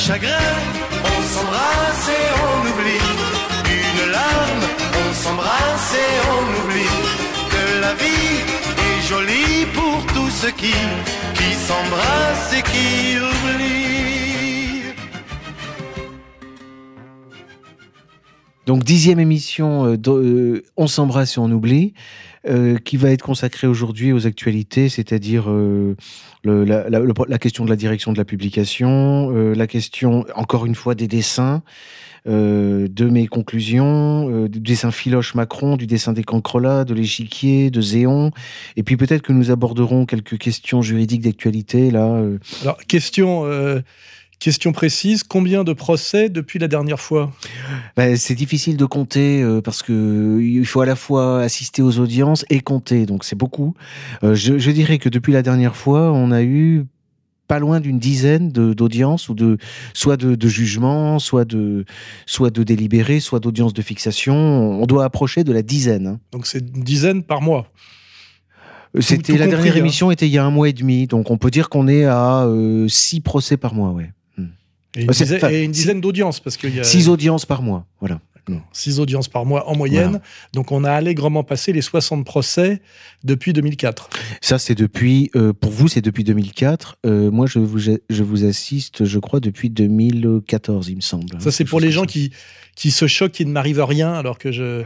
chagrin, on s'embrasse et on oublie. Une larme, on s'embrasse et on oublie. Que la vie est jolie pour tous ceux qui, qui s'embrassent et qui oublient. Donc dixième émission, euh, euh, on s'embrasse et on oublie, euh, qui va être consacrée aujourd'hui aux actualités, c'est-à-dire euh, la, la- la question de la direction de la publication, euh, la question, encore une fois, des dessins, euh, de mes conclusions, euh, du dessin Philoche Macron, du dessin des Cancrelats, de l'échiquier, de Zéon, et puis peut-être que nous aborderons quelques questions juridiques d'actualité, là. Alors, question, question précise combien de procès depuis la dernière fois? Ben, c'est difficile de compter euh, parce que euh, il faut à la fois assister aux audiences et compter, donc c'est beaucoup. Euh, je, je dirais que depuis la dernière fois, on a eu pas loin d'une dizaine d'audiences ou de soit de, de jugements, soit de soit de délibérés, soit d'audiences de fixation. On doit approcher de la dizaine. hein. Donc, c'est une dizaine par mois? C'était la compris, dernière hein. émission était il y a un mois et demi, donc on peut dire qu'on est à euh, six procès par mois, ouais. Et une, Euh, dizaine, enfin, et une six- dizaine d'audiences, parce qu'il y a Six audiences par mois, voilà. six audiences par mois en moyenne. Donc, on a allègrement passé les 60 procès depuis 2004. Ça, c'est depuis, euh, pour vous, c'est depuis 2004. Euh, moi, je vous, je vous assiste, je crois, depuis 2014, il me semble. Ça, c'est pour les gens ça. qui, qui se choquent qu'il ne m'arrive rien, alors que je,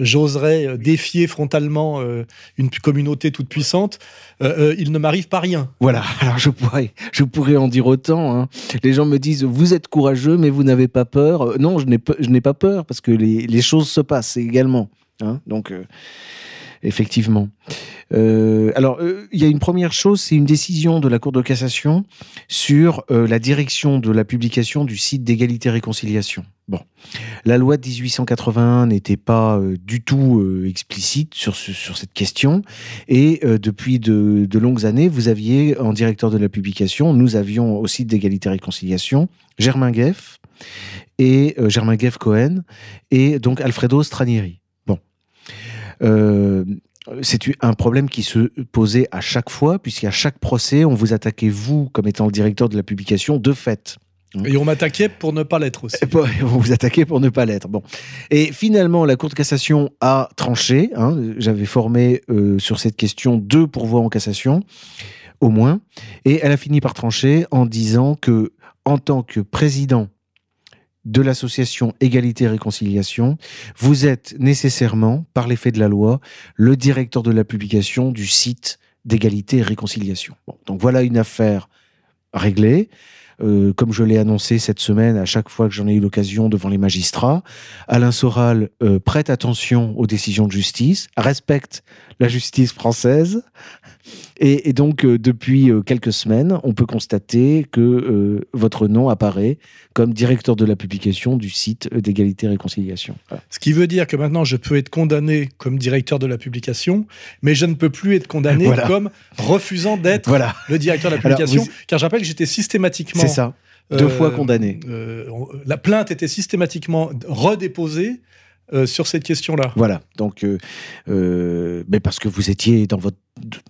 j'oserais euh, défier frontalement euh, une communauté toute puissante. Euh, il ne m'arrive pas rien. Voilà, alors je pourrais, je pourrais en dire autant. hein. Les gens me disent, vous êtes courageux, mais vous n'avez pas peur. Non, je n'ai pas- je n'ai pas peur, parce que les, les choses se passent également. hein. Donc, euh, effectivement. Euh, alors, euh, il y a une première chose, c'est une décision de la Cour de cassation sur euh, la direction de la publication du site d'égalité-réconciliation. Bon, la loi de 1881 n'était pas du tout explicite sur, ce- sur cette question, et depuis de, longues années, vous aviez en directeur de la publication, nous avions au site d'égalité-réconciliation Germain Gueff et Germain Gueff Cohen et donc Alfredo Stranieri. Euh, c'est un problème qui se posait à chaque fois, puisqu'à chaque procès, on vous attaquait, vous, comme étant le directeur de la publication, de fait. Et on m'attaquait pour ne pas l'être aussi. On vous attaquait pour ne pas l'être. Bon. Et finalement, la Cour de cassation a tranché. hein. J'avais formé euh, sur cette question deux pourvois en cassation, au moins. Et elle a fini par trancher en disant que, en tant que président de l'association Égalité et Réconciliation, vous êtes nécessairement, par l'effet de la loi, le directeur de la publication du site d'égalité et réconciliation. Donc voilà une affaire réglée. Euh, comme je l'ai annoncé cette semaine, à chaque fois que j'en ai eu l'occasion devant les magistrats, Alain Soral euh, prête attention aux décisions de justice, respecte la justice française, et, et donc euh, depuis euh, quelques semaines, on peut constater que euh, votre nom apparaît comme directeur de la publication du site d'égalité et réconciliation. Voilà. Ce qui veut dire que maintenant, je peux être condamné comme directeur de la publication, mais je ne peux plus être condamné Voilà. comme refusant d'être Voilà, le directeur de la Alors, publication, vous- car je rappelle que j'étais systématiquement... c'est ça. Deux euh, fois condamné. euh, on- la plainte était systématiquement redéposée euh, sur cette question-là. Voilà. Donc, euh, euh, mais parce que vous étiez dans votre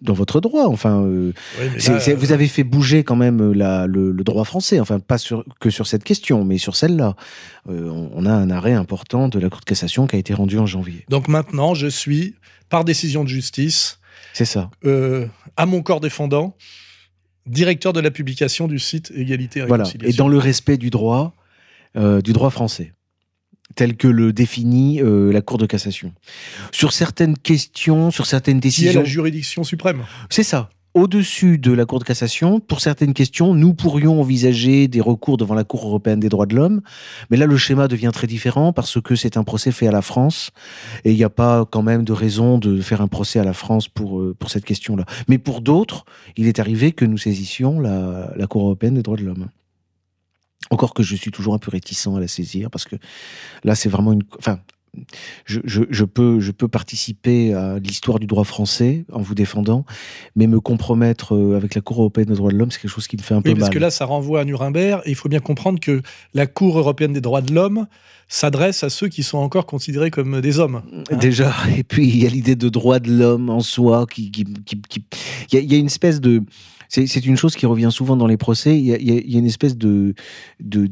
dans votre droit. Enfin, euh, Oui, là, euh, vous avez fait bouger quand même la, le, le droit français. Enfin, pas sur, que sur cette question, mais sur celle-là. Euh, on, on a un arrêt important de la Cour de cassation qui a été rendu en janvier. Donc maintenant, je suis, par décision de justice, C'est ça. à mon corps défendant, directeur de la publication du site Égalité et Voilà. Et dans le respect du droit, du droit français, tel que le définit euh, la Cour de cassation. Sur certaines questions, sur certaines qui est décisions, la juridiction suprême? c'est ça. Au-dessus de la Cour de cassation, pour certaines questions, nous pourrions envisager des recours devant la Cour européenne des droits de l'homme. Mais là, le schéma devient très différent parce que c'est un procès fait à la France et il n'y a pas quand même de raison de faire un procès à la France pour, euh, pour cette question-là. Mais pour d'autres, il est arrivé que nous saisissions la, la Cour européenne des droits de l'homme. Encore que je suis toujours un peu réticent à la saisir parce que là, c'est vraiment une. Enfin, je, je- je peux, je peux participer à l'histoire du droit français en vous défendant, mais me compromettre euh, avec la Cour européenne des droits de l'homme, c'est quelque chose qui me fait un peu Oui, parce mal. que là, ça renvoie à Nuremberg, et il faut bien comprendre que la Cour européenne des droits de l'homme s'adresse à ceux qui sont encore considérés comme des hommes. hein. Déjà, et puis il y a l'idée de droit de l'homme en soi, qui, qui, qui- qui- il y, a- il y a une espèce de C'est une chose qui revient souvent dans les procès. Il y a, une espèce de,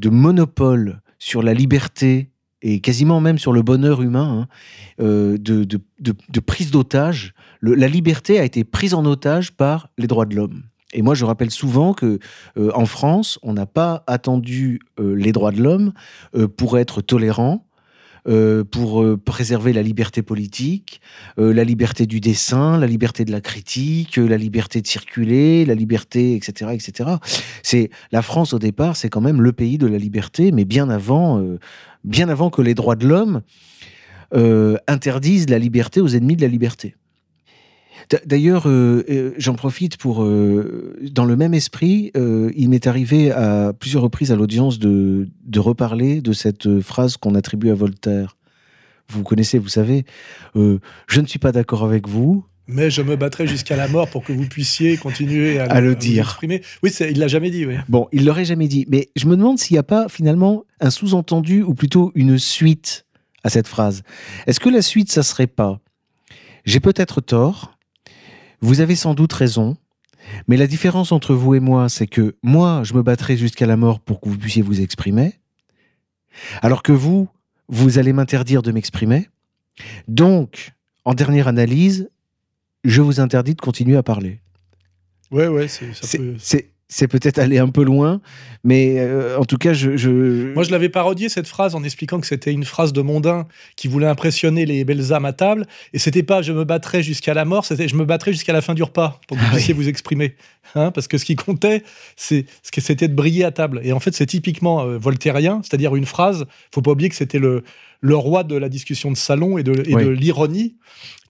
monopole sur la liberté et quasiment même sur le bonheur humain, hein, euh, de, prise d'otage. La liberté a été prise en otage par les droits de l'homme. Et moi, je rappelle souvent que euh, en France, on n'a pas attendu euh, les droits de l'homme pour être tolérant, euh, pour euh, préserver la liberté politique, euh, la liberté du dessin, la liberté de la critique, la liberté de circuler, la liberté, etc., etc. C'est la France au départ, c'est quand même le pays de la liberté, mais bien avant, bien avant que les droits de l'homme interdisent la liberté aux ennemis de la liberté. D'ailleurs, euh, euh, j'en profite pour, euh, dans le même esprit, euh, il m'est arrivé à plusieurs reprises à l'audience de, de reparler de cette phrase qu'on attribue à Voltaire. Vous connaissez, vous savez, je ne suis pas d'accord avec vous, Mais je me battrai jusqu'à la mort pour que vous puissiez continuer à, À le vous dire. exprimer. Oui, il l'a jamais dit. Oui. Bon, il l'aurait jamais dit, mais je me demande s'il n'y a pas finalement un sous-entendu ou plutôt une suite à cette phrase. Est-ce que la suite, ça serait pas J'ai peut-être tort, vous avez sans doute raison, mais la différence entre vous et moi, c'est que moi, je me battrai jusqu'à la mort pour que vous puissiez vous exprimer, alors que vous, vous allez m'interdire de m'exprimer. Donc, en dernière analyse, je vous interdis de continuer à parler. Ouais, ouais, c'est- ça C'est- peut- C'est c'est peut-être aller un peu loin, mais euh, en tout cas, je. je- Moi, je l'avais parodié cette phrase en expliquant que c'était une phrase de mondain qui voulait impressionner les belles âmes à table. Et c'était pas je me battrai jusqu'à la mort, c'était je me battrai jusqu'à la fin du repas pour que vous Ah puissiez oui. vous exprimer. Hein, parce que ce qui comptait, c'est ce que c'était de briller à table. Et en fait, c'est typiquement euh, voltairien, c'est-à-dire une phrase. Faut pas oublier que c'était le, le roi de la discussion de salon et de, et Oui. de l'ironie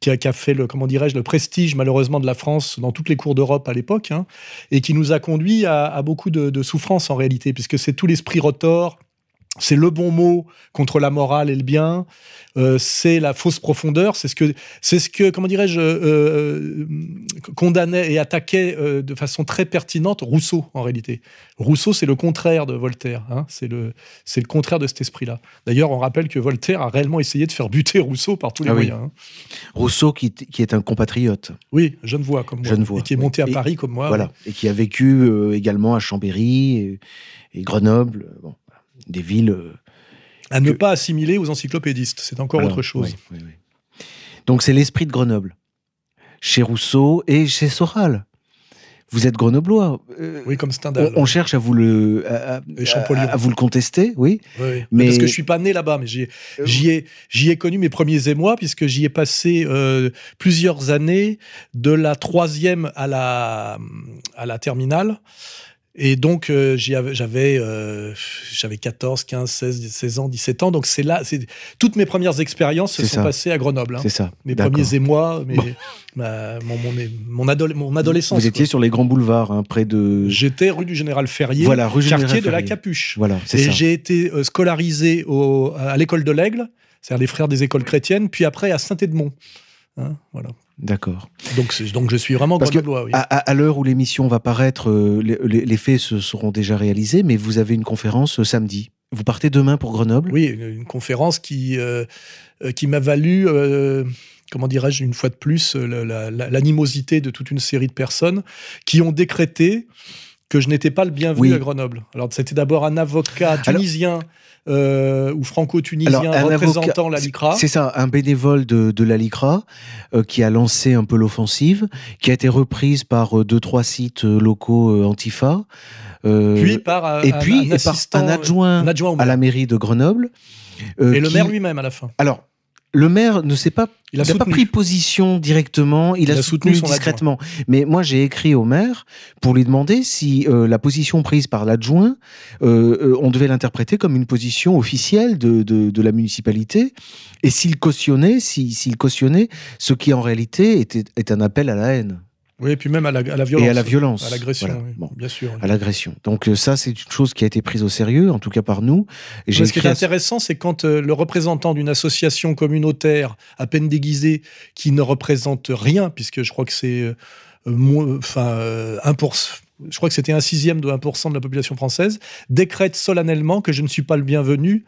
qui a, qui a fait le comment dirais-je le prestige malheureusement de la France dans toutes les cours d'Europe à l'époque hein, et qui nous a conduit à, à beaucoup de, de souffrances en réalité puisque c'est tout l'esprit rotor c'est le bon mot contre la morale et le bien. Euh, c'est la fausse profondeur. C'est ce que, c'est ce que, comment dirais-je, euh, euh, condamnait et attaquait euh, de façon très pertinente Rousseau en réalité. Rousseau, c'est le contraire de Voltaire. hein. C'est le, c'est le contraire de cet esprit-là. D'ailleurs, on rappelle que Voltaire a réellement essayé de faire buter Rousseau par tous les Ah oui. moyens. hein. Rousseau, qui, qui est un compatriote, Oui, Genevois comme moi, Genevois, et qui est oui. monté à Et- Paris comme moi. voilà, et qui a vécu également à Chambéry et, et Grenoble, bon, des villes. euh, À ne pas assimiler aux encyclopédistes, c'est encore autre chose. oui, oui, oui. Donc c'est l'esprit de Grenoble, chez Rousseau et chez Soral. Vous êtes grenoblois. euh, Oui, comme Stendhal. on, on cherche à vous le à, vous le contester, oui. Mais- Parce que je suis pas né là-bas, mais j'y ai, j'y ai, j'y ai connu mes premiers émois, puisque j'y ai passé euh, plusieurs années, de la troisième à la, à la terminale. Et donc, euh, j'avais euh, j'avais 14, 15, 16, 16 ans, 17 ans. Donc, c'est là, toutes mes premières expériences se sont ça. passées à Grenoble. hein. C'est ça. Mes premiers émois, mes- Bon. ma- mon, mon, mon, adole- mon adolescence. Vous étiez quoi. sur les grands boulevards, hein, près de. J'étais rue du Général Ferrier, Voilà, rue Général quartier de la Ferrier. Capuche. Voilà, c'est Et ça. j'ai été euh, scolarisé au- à l'école de l'Aigle, c'est-à-dire les frères des écoles chrétiennes, puis après à Saint-Édemont. Hein, voilà. D'accord. Donc, je suis vraiment Parce que oui. À, à- à l'heure où l'émission va paraître, euh, les, les- les faits se seront déjà réalisés, mais vous avez une conférence euh, samedi. Vous partez demain pour Grenoble? Oui, une, une conférence qui, euh, qui m'a valu, comment dirais-je, une fois de plus, la- la- la- l'animosité de toute une série de personnes qui ont décrété que je n'étais pas le bienvenu Oui. à Grenoble. Alors, c'était d'abord un avocat tunisien euh, ou franco-tunisien représentant avocat- la LICRA. C'est ça, un bénévole de, de la LICRA euh, qui a lancé un peu l'offensive, qui a été reprise par euh, deux, trois sites locaux Antifa. puis par un, et un- puis un et par un adjoint un adjoint au à la mairie de Grenoble. Et le qui- maire lui-même à la fin. Alors, le maire ne s'est pas, Il a n'a pas pris position directement, il, a, soutenu, discrètement. Mais moi, j'ai écrit au maire pour lui demander si euh, la position prise par l'adjoint, euh, euh, on devait l'interpréter comme une position officielle de, de, de la municipalité, et s'il cautionnait, si- s'il cautionnait ce qui en réalité était, est un appel à la haine Oui, et puis même à la, à la violence. et à la violence, À l'agression, Voilà. oui, Bon, bien sûr. à l'agression. Donc euh, ça, c'est une chose qui a été prise au sérieux, en tout cas par nous. Et ce qui est intéressant, c'est quand euh, le représentant d'une association communautaire à peine déguisée, qui ne représente rien, puisque je crois que c'est euh, moins- enfin, euh, 1%, je crois que c'était un sixième de 1% de la population française, décrète solennellement que je ne suis pas le bienvenu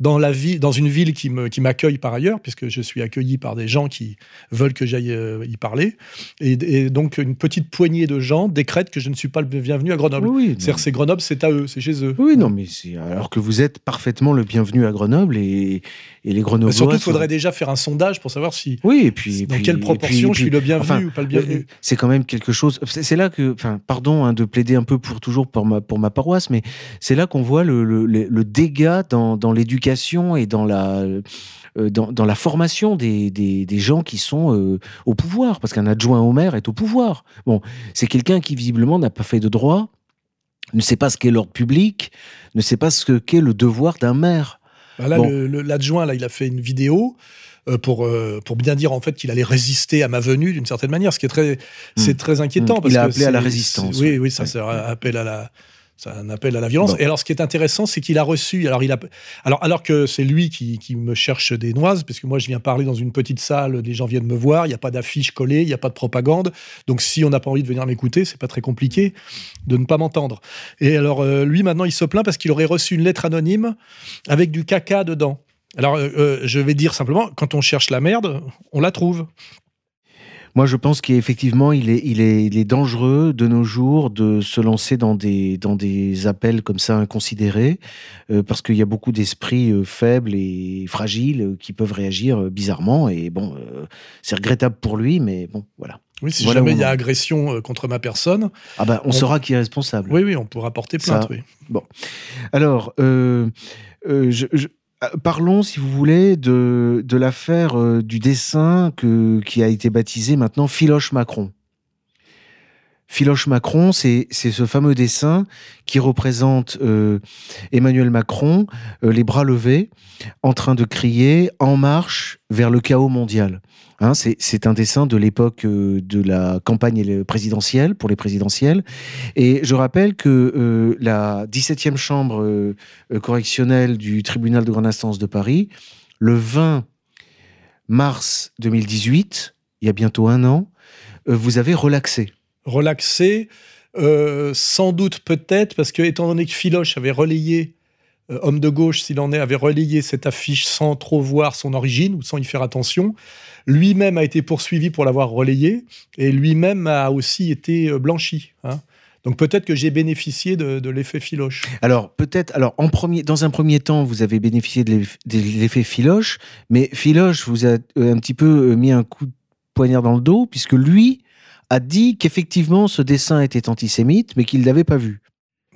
dans la vie, dans une ville qui me qui m'accueille par ailleurs, puisque je suis accueilli par des gens qui veulent que j'aille euh, y parler, et, donc une petite poignée de gens décrètent que je ne suis pas le bienvenu à Grenoble. Oui, C'est-à-dire c'est Grenoble, c'est à eux, c'est chez eux. Oui, non, mais alors que vous êtes parfaitement le bienvenu à Grenoble et, et les Grenoblois. Mais surtout, il sont- faudrait déjà faire un sondage pour savoir si Oui, et puis et dans puis- quelle proportion puis- je suis le bienvenu enfin, ou pas le bienvenu. euh, C'est quand même quelque chose. C'est c'est là que, enfin, pardon hein, de plaider un peu pour toujours pour ma pour ma paroisse, mais c'est là qu'on voit le, le, le- le dégât dans, dans l'éducation et dans la euh, dans, dans la formation des, des, des gens qui sont euh, au pouvoir, parce qu'un adjoint au maire est au pouvoir. Bon, c'est quelqu'un qui visiblement n'a pas fait de droit, ne sait pas ce qu'est l'ordre public, ne sait pas ce que- qu'est le devoir d'un maire. Bah là, Bon. l'adjoint, là, il a fait une vidéo euh, pour, euh, pour bien dire en fait qu'il allait résister à ma venue d'une certaine manière, ce qui est très, c'est très inquiétant. Hmm. Parce Il a que appelé à la résistance, Oui, oui, ça, Ouais. c'est un appel à la. C'est un appel à la violence. Bon. Et alors, ce qui est intéressant, c'est qu'il a reçu. Alors, il a, alors, alors que c'est lui qui, qui me cherche des noises, parce que moi, je viens parler dans une petite salle, les gens viennent me voir, il n'y a pas d'affiche collée, il n'y a pas de propagande. Donc, si on n'a pas envie de venir m'écouter, c'est pas très compliqué de ne pas m'entendre. Et alors, euh, lui, maintenant, il se plaint parce qu'il aurait reçu une lettre anonyme avec du caca dedans. Alors, euh, euh, je vais dire simplement, quand on cherche la merde, on la trouve. Moi, je pense qu'effectivement, il est, il, est, il est dangereux de nos jours de se lancer dans des, dans des appels comme ça inconsidérés, euh, parce qu'il y a beaucoup d'esprits euh, faibles et fragiles euh, qui peuvent réagir bizarrement. Et bon, c'est regrettable pour lui, mais bon, voilà. Oui, si Voilà jamais il y a agression contre ma personne, Ah ben, on On- saura qui est responsable. oui, oui, on pourra porter plainte. Ça- oui. Alors, euh, euh, je- je- parlons, si vous voulez, de, l'affaire euh, du dessin qui a été baptisé maintenant Philoche Macron. Philoche Macron, c'est ce fameux dessin qui représente euh, Emmanuel Macron, euh, les bras levés, en train de crier En marche vers le chaos mondial. Hein, c'est un dessin de l'époque euh, de la campagne présidentielle, pour les présidentielles. Et je rappelle que euh, la 17e chambre euh, correctionnelle du tribunal de grande instance de Paris, le 20 mars 2018, il y a bientôt un an, vous avez relaxé. Relaxé, sans doute peut-être, parce que étant donné que Philoche avait relayé, homme de gauche s'il en est, avait relayé cette affiche sans trop voir son origine ou sans y faire attention, lui-même a été poursuivi pour l'avoir relayé et lui-même a aussi été euh, blanchi. hein. Donc peut-être que j'ai bénéficié de, l'effet Philoche. Alors peut-être, alors en premier, dans un premier temps, vous avez bénéficié de l'eff- de l'effet Philoche, mais Philoche vous a euh, un petit peu euh, mis un coup de poignard dans le dos, puisque lui a dit qu'effectivement ce dessin était antisémite, mais qu'il l'avait pas vu.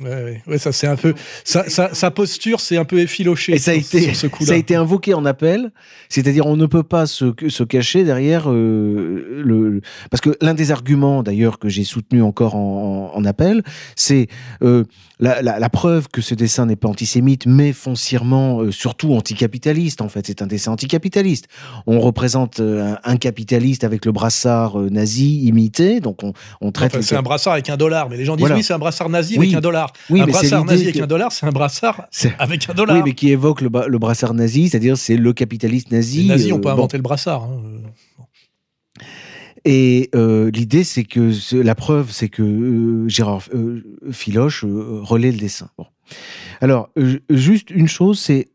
Ouais, ça c'est un peu sa, sa- sa posture, c'est un peu effiloché. Et ça a sur- été, ce ça a été invoqué en appel, c'est-à-dire on ne peut pas se, se cacher derrière euh, le, parce que l'un des arguments d'ailleurs que j'ai soutenu encore en, en appel, c'est euh, la, la- la preuve que ce dessin n'est pas antisémite, mais foncièrement euh, surtout anticapitaliste. En fait, c'est un dessin anticapitaliste. On représente euh, un, un capitaliste avec le brassard euh, nazi imité, donc on, on traite. Enfin, c'est un brassard avec un dollar, mais les gens disent Voilà. oui, c'est un brassard nazi Oui. avec un dollar. Oui, un mais c'est brassard nazi avec que- un dollar, c'est un brassard avec un dollar. Oui, mais qui évoque le, brassard nazi, c'est-à-dire c'est le capitaliste nazi. les nazis euh, ont pas bon. inventé le brassard. hein. Et euh, l'idée, c'est que la preuve, c'est que euh, Gérard euh, Philoche euh, relaie le dessin. Alors, juste une chose, c'est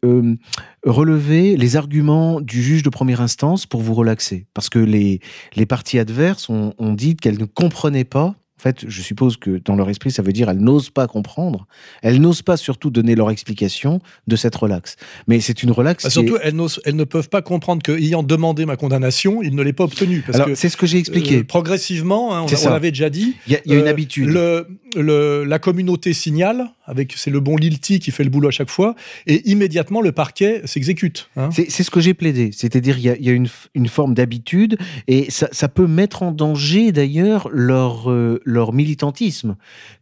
relever les arguments du juge de première instance pour vous relaxer. Parce que les, les parties adverses ont dit qu'elles ne comprenaient pas. En fait, je suppose que dans leur esprit, ça veut dire elles n'osent pas comprendre. Elles n'osent pas surtout donner leur explication de cette relaxe. Mais c'est une relaxe. Bah, est- surtout, elles, ne peuvent pas comprendre qu'ayant demandé ma condamnation, il ne l'ait pas obtenue. C'est ce que j'ai expliqué. euh, progressivement, hein, on, on l'avait déjà dit, Il y a, il y a une euh, habitude. le, le- la communauté signale, avec c'est le bon Lilti qui fait le boulot à chaque fois, et immédiatement le parquet s'exécute. hein. C'est ce que j'ai plaidé. C'est-à-dire, il y a, une, forme d'habitude et ça, peut mettre en danger d'ailleurs leur, euh, leur militantisme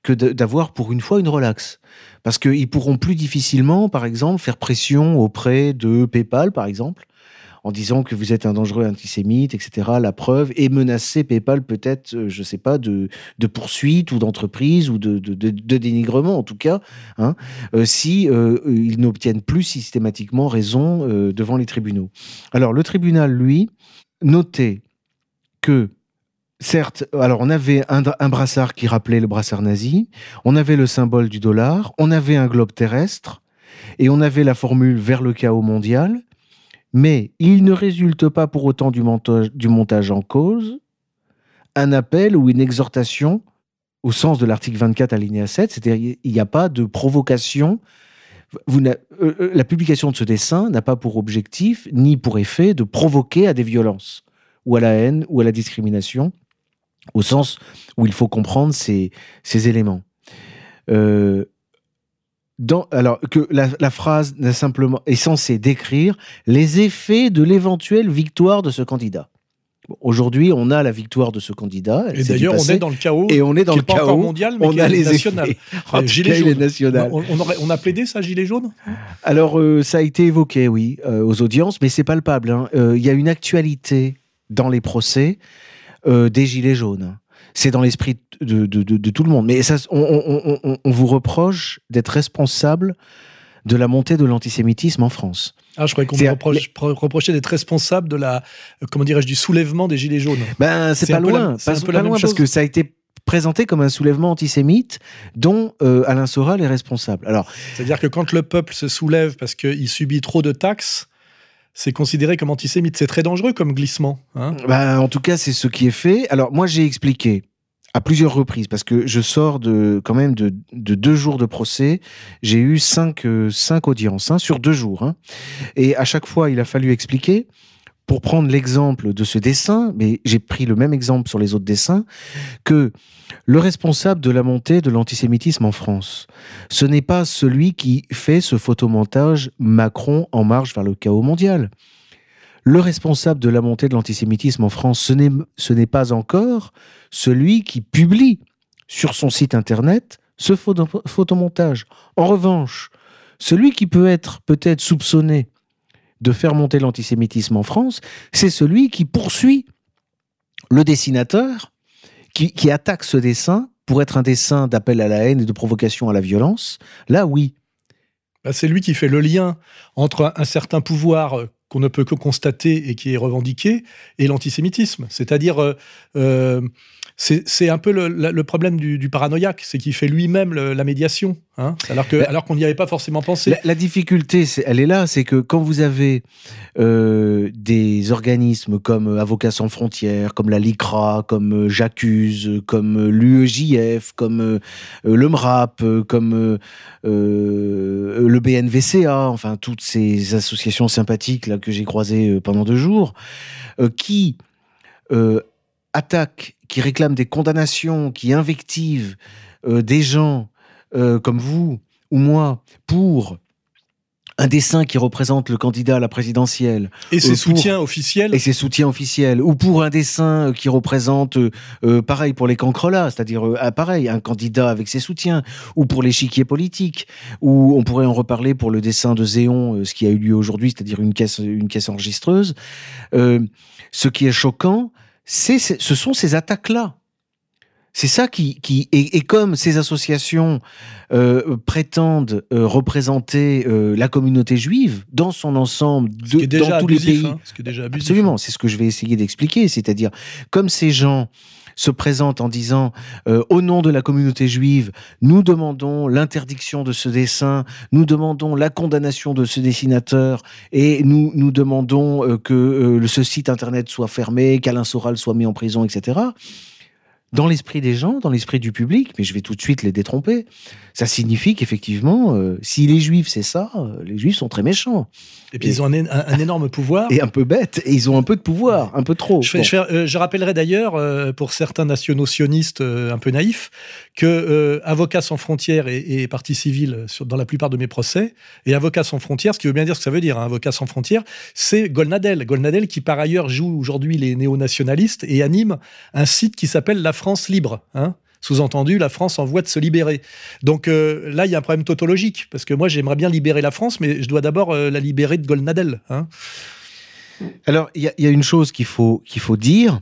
que d'avoir pour une fois une relaxe. Parce qu'ils pourront plus difficilement, par exemple, faire pression auprès de PayPal, par exemple, en disant que vous êtes un dangereux antisémite, etc. La preuve, et menacer PayPal peut-être, euh, je sais pas, de, de poursuite ou d'entreprise ou de, dénigrement, en tout cas, hein, euh, si euh, ils n'obtiennent plus systématiquement raison devant les tribunaux. Alors, le tribunal, lui, notait que Certes, on avait un brassard qui rappelait le brassard nazi, on avait le symbole du dollar, on avait un globe terrestre, Et on avait la formule vers le chaos mondial, mais il ne résulte pas pour autant du montage, en cause un appel ou une exhortation au sens de l'article 24 alinéa 7, c'est-à-dire il n'y a pas de provocation. Euh, euh, la publication de ce dessin n'a pas pour objectif ni pour effet de provoquer à des violences ou à la haine ou à la discrimination, au sens où il faut comprendre ces, ces éléments. Euh, dans, alors que la, la phrase n'a simplement est censée décrire les effets de l'éventuelle victoire de ce candidat. Bon, Aujourd'hui, on a la victoire de ce candidat. Et d'ailleurs, on est dans le chaos. et on est dans qui le est pas chaos. encore mondial, mais on qui a est les national. effets. Euh, gilet est jaune. national. On, on aurait- on a plaidé ça, gilet jaune Alors, euh, ça a été évoqué, oui, euh, aux audiences, mais c'est palpable. hein. Euh, Il y a une actualité dans les procès euh, des Gilets jaunes. C'est dans l'esprit de, de- de- de tout le monde. Mais ça, on, on- on- on vous reproche d'être responsable de la montée de l'antisémitisme en France. Ah, je croyais qu'on me reproche- reprochait d'être responsable de la, comment dirais-je, du soulèvement des gilets jaunes. Ben, c'est pas loin, c'est pas, parce que ça a été présenté comme un soulèvement antisémite dont euh, Alain Soral est responsable. Alors, C'est-à-dire que quand le peuple se soulève parce qu'il subit trop de taxes, c'est considéré comme antisémite. C'est très dangereux comme glissement. hein. Ben, en tout cas, c'est ce qui est fait. Alors, moi, j'ai expliqué à plusieurs reprises, parce que je sors de, quand même de, de deux jours de procès. J'ai eu cinq, euh, cinq audiences hein, sur deux jours. hein. Et à chaque fois, il a fallu expliquer. Pour prendre l'exemple de ce dessin, mais j'ai pris le même exemple sur les autres dessins, que le responsable de la montée de l'antisémitisme en France, ce n'est pas celui qui fait ce photomontage Macron en marche vers le chaos mondial le responsable de la montée de l'antisémitisme en France, ce n'est, pas encore celui qui publie sur son site internet ce photo- photomontage. En revanche, celui qui peut être peut-être soupçonné de faire monter l'antisémitisme en France, c'est celui qui poursuit le dessinateur, qui, attaque ce dessin pour être un dessin d'appel à la haine et de provocation à la violence. Là, oui. Bah, c'est lui qui fait le lien entre un, un certain pouvoir euh, qu'on ne peut que constater et qui est revendiqué et l'antisémitisme. C'est-à-dire, euh, euh, c'est un peu le, problème du, du paranoïaque, c'est qu'il fait lui-même la médiation, hein, alors Bah, alors qu'on n'y avait pas forcément pensé. La, la difficulté, elle est là, c'est que quand vous avez euh, des organismes comme euh, Avocats sans frontières, comme la LICRA, comme euh, J'accuse, comme l'UEJF, comme euh, le MRAP, comme euh, le BNVCA, enfin toutes ces associations sympathiques là que j'ai croisées pendant deux jours, qui attaquent, qui réclament des condamnations, qui invectivent euh, des gens euh, comme vous ou moi pour un dessin qui représente le candidat à la présidentielle Et ses euh, pour- soutiens officiels. et ses soutiens officiels, ou pour un dessin euh, qui représente, euh, pareil pour les cancrelats, c'est-à-dire euh, ah, pareil, un candidat avec ses soutiens, ou pour l'échiquier politique, ou on pourrait en reparler pour le dessin de Zéon, ce qui a eu lieu aujourd'hui, c'est-à-dire une caisse, une caisse enregistreuse. Ce qui est choquant, c'est, ce sont ces attaques-là. C'est ça qui, qui et, et comme ces associations euh, prétendent euh, représenter euh, la communauté juive dans son ensemble, de, dans tous les pays, hein, ce qui est déjà abusif. Absolument, c'est ce que je vais essayer d'expliquer. C'est-à-dire, comme ces gens se présentent en disant euh, au nom de la communauté juive, nous demandons l'interdiction de ce dessin, nous demandons la condamnation de ce dessinateur et nous, nous demandons euh, que euh, ce site internet soit fermé, qu'Alain Soral soit mis en prison, etc. Dans l'esprit des gens, dans l'esprit du public, mais je vais tout de suite les détromper, ça signifie qu'effectivement, euh, si les juifs c'est ça, euh, les juifs sont très méchants Et puis ils ont un, un- un énorme pouvoir. et un peu bêtes, et ils ont un peu de pouvoir, un peu trop. Je, Bon. euh, je rappellerai d'ailleurs, euh, pour certains nationaux sionistes un peu naïfs, que Avocats sans frontières est, est partie civile sur, dans la plupart de mes procès. Et Avocats sans frontières, ce qui veut bien dire ce que ça veut dire, hein, Avocats sans frontières, c'est Golnadel. Golnadel qui par ailleurs joue aujourd'hui les néo-nationalistes et anime un site qui s'appelle La France libre. hein. Sous-entendu, la France en voie de se libérer. Donc euh, là, il y a un problème tautologique, parce que moi, j'aimerais bien libérer la France, mais je dois d'abord euh, la libérer de Golnadel. hein. Alors, il y, y a une chose qu'il faut, qu'il faut dire,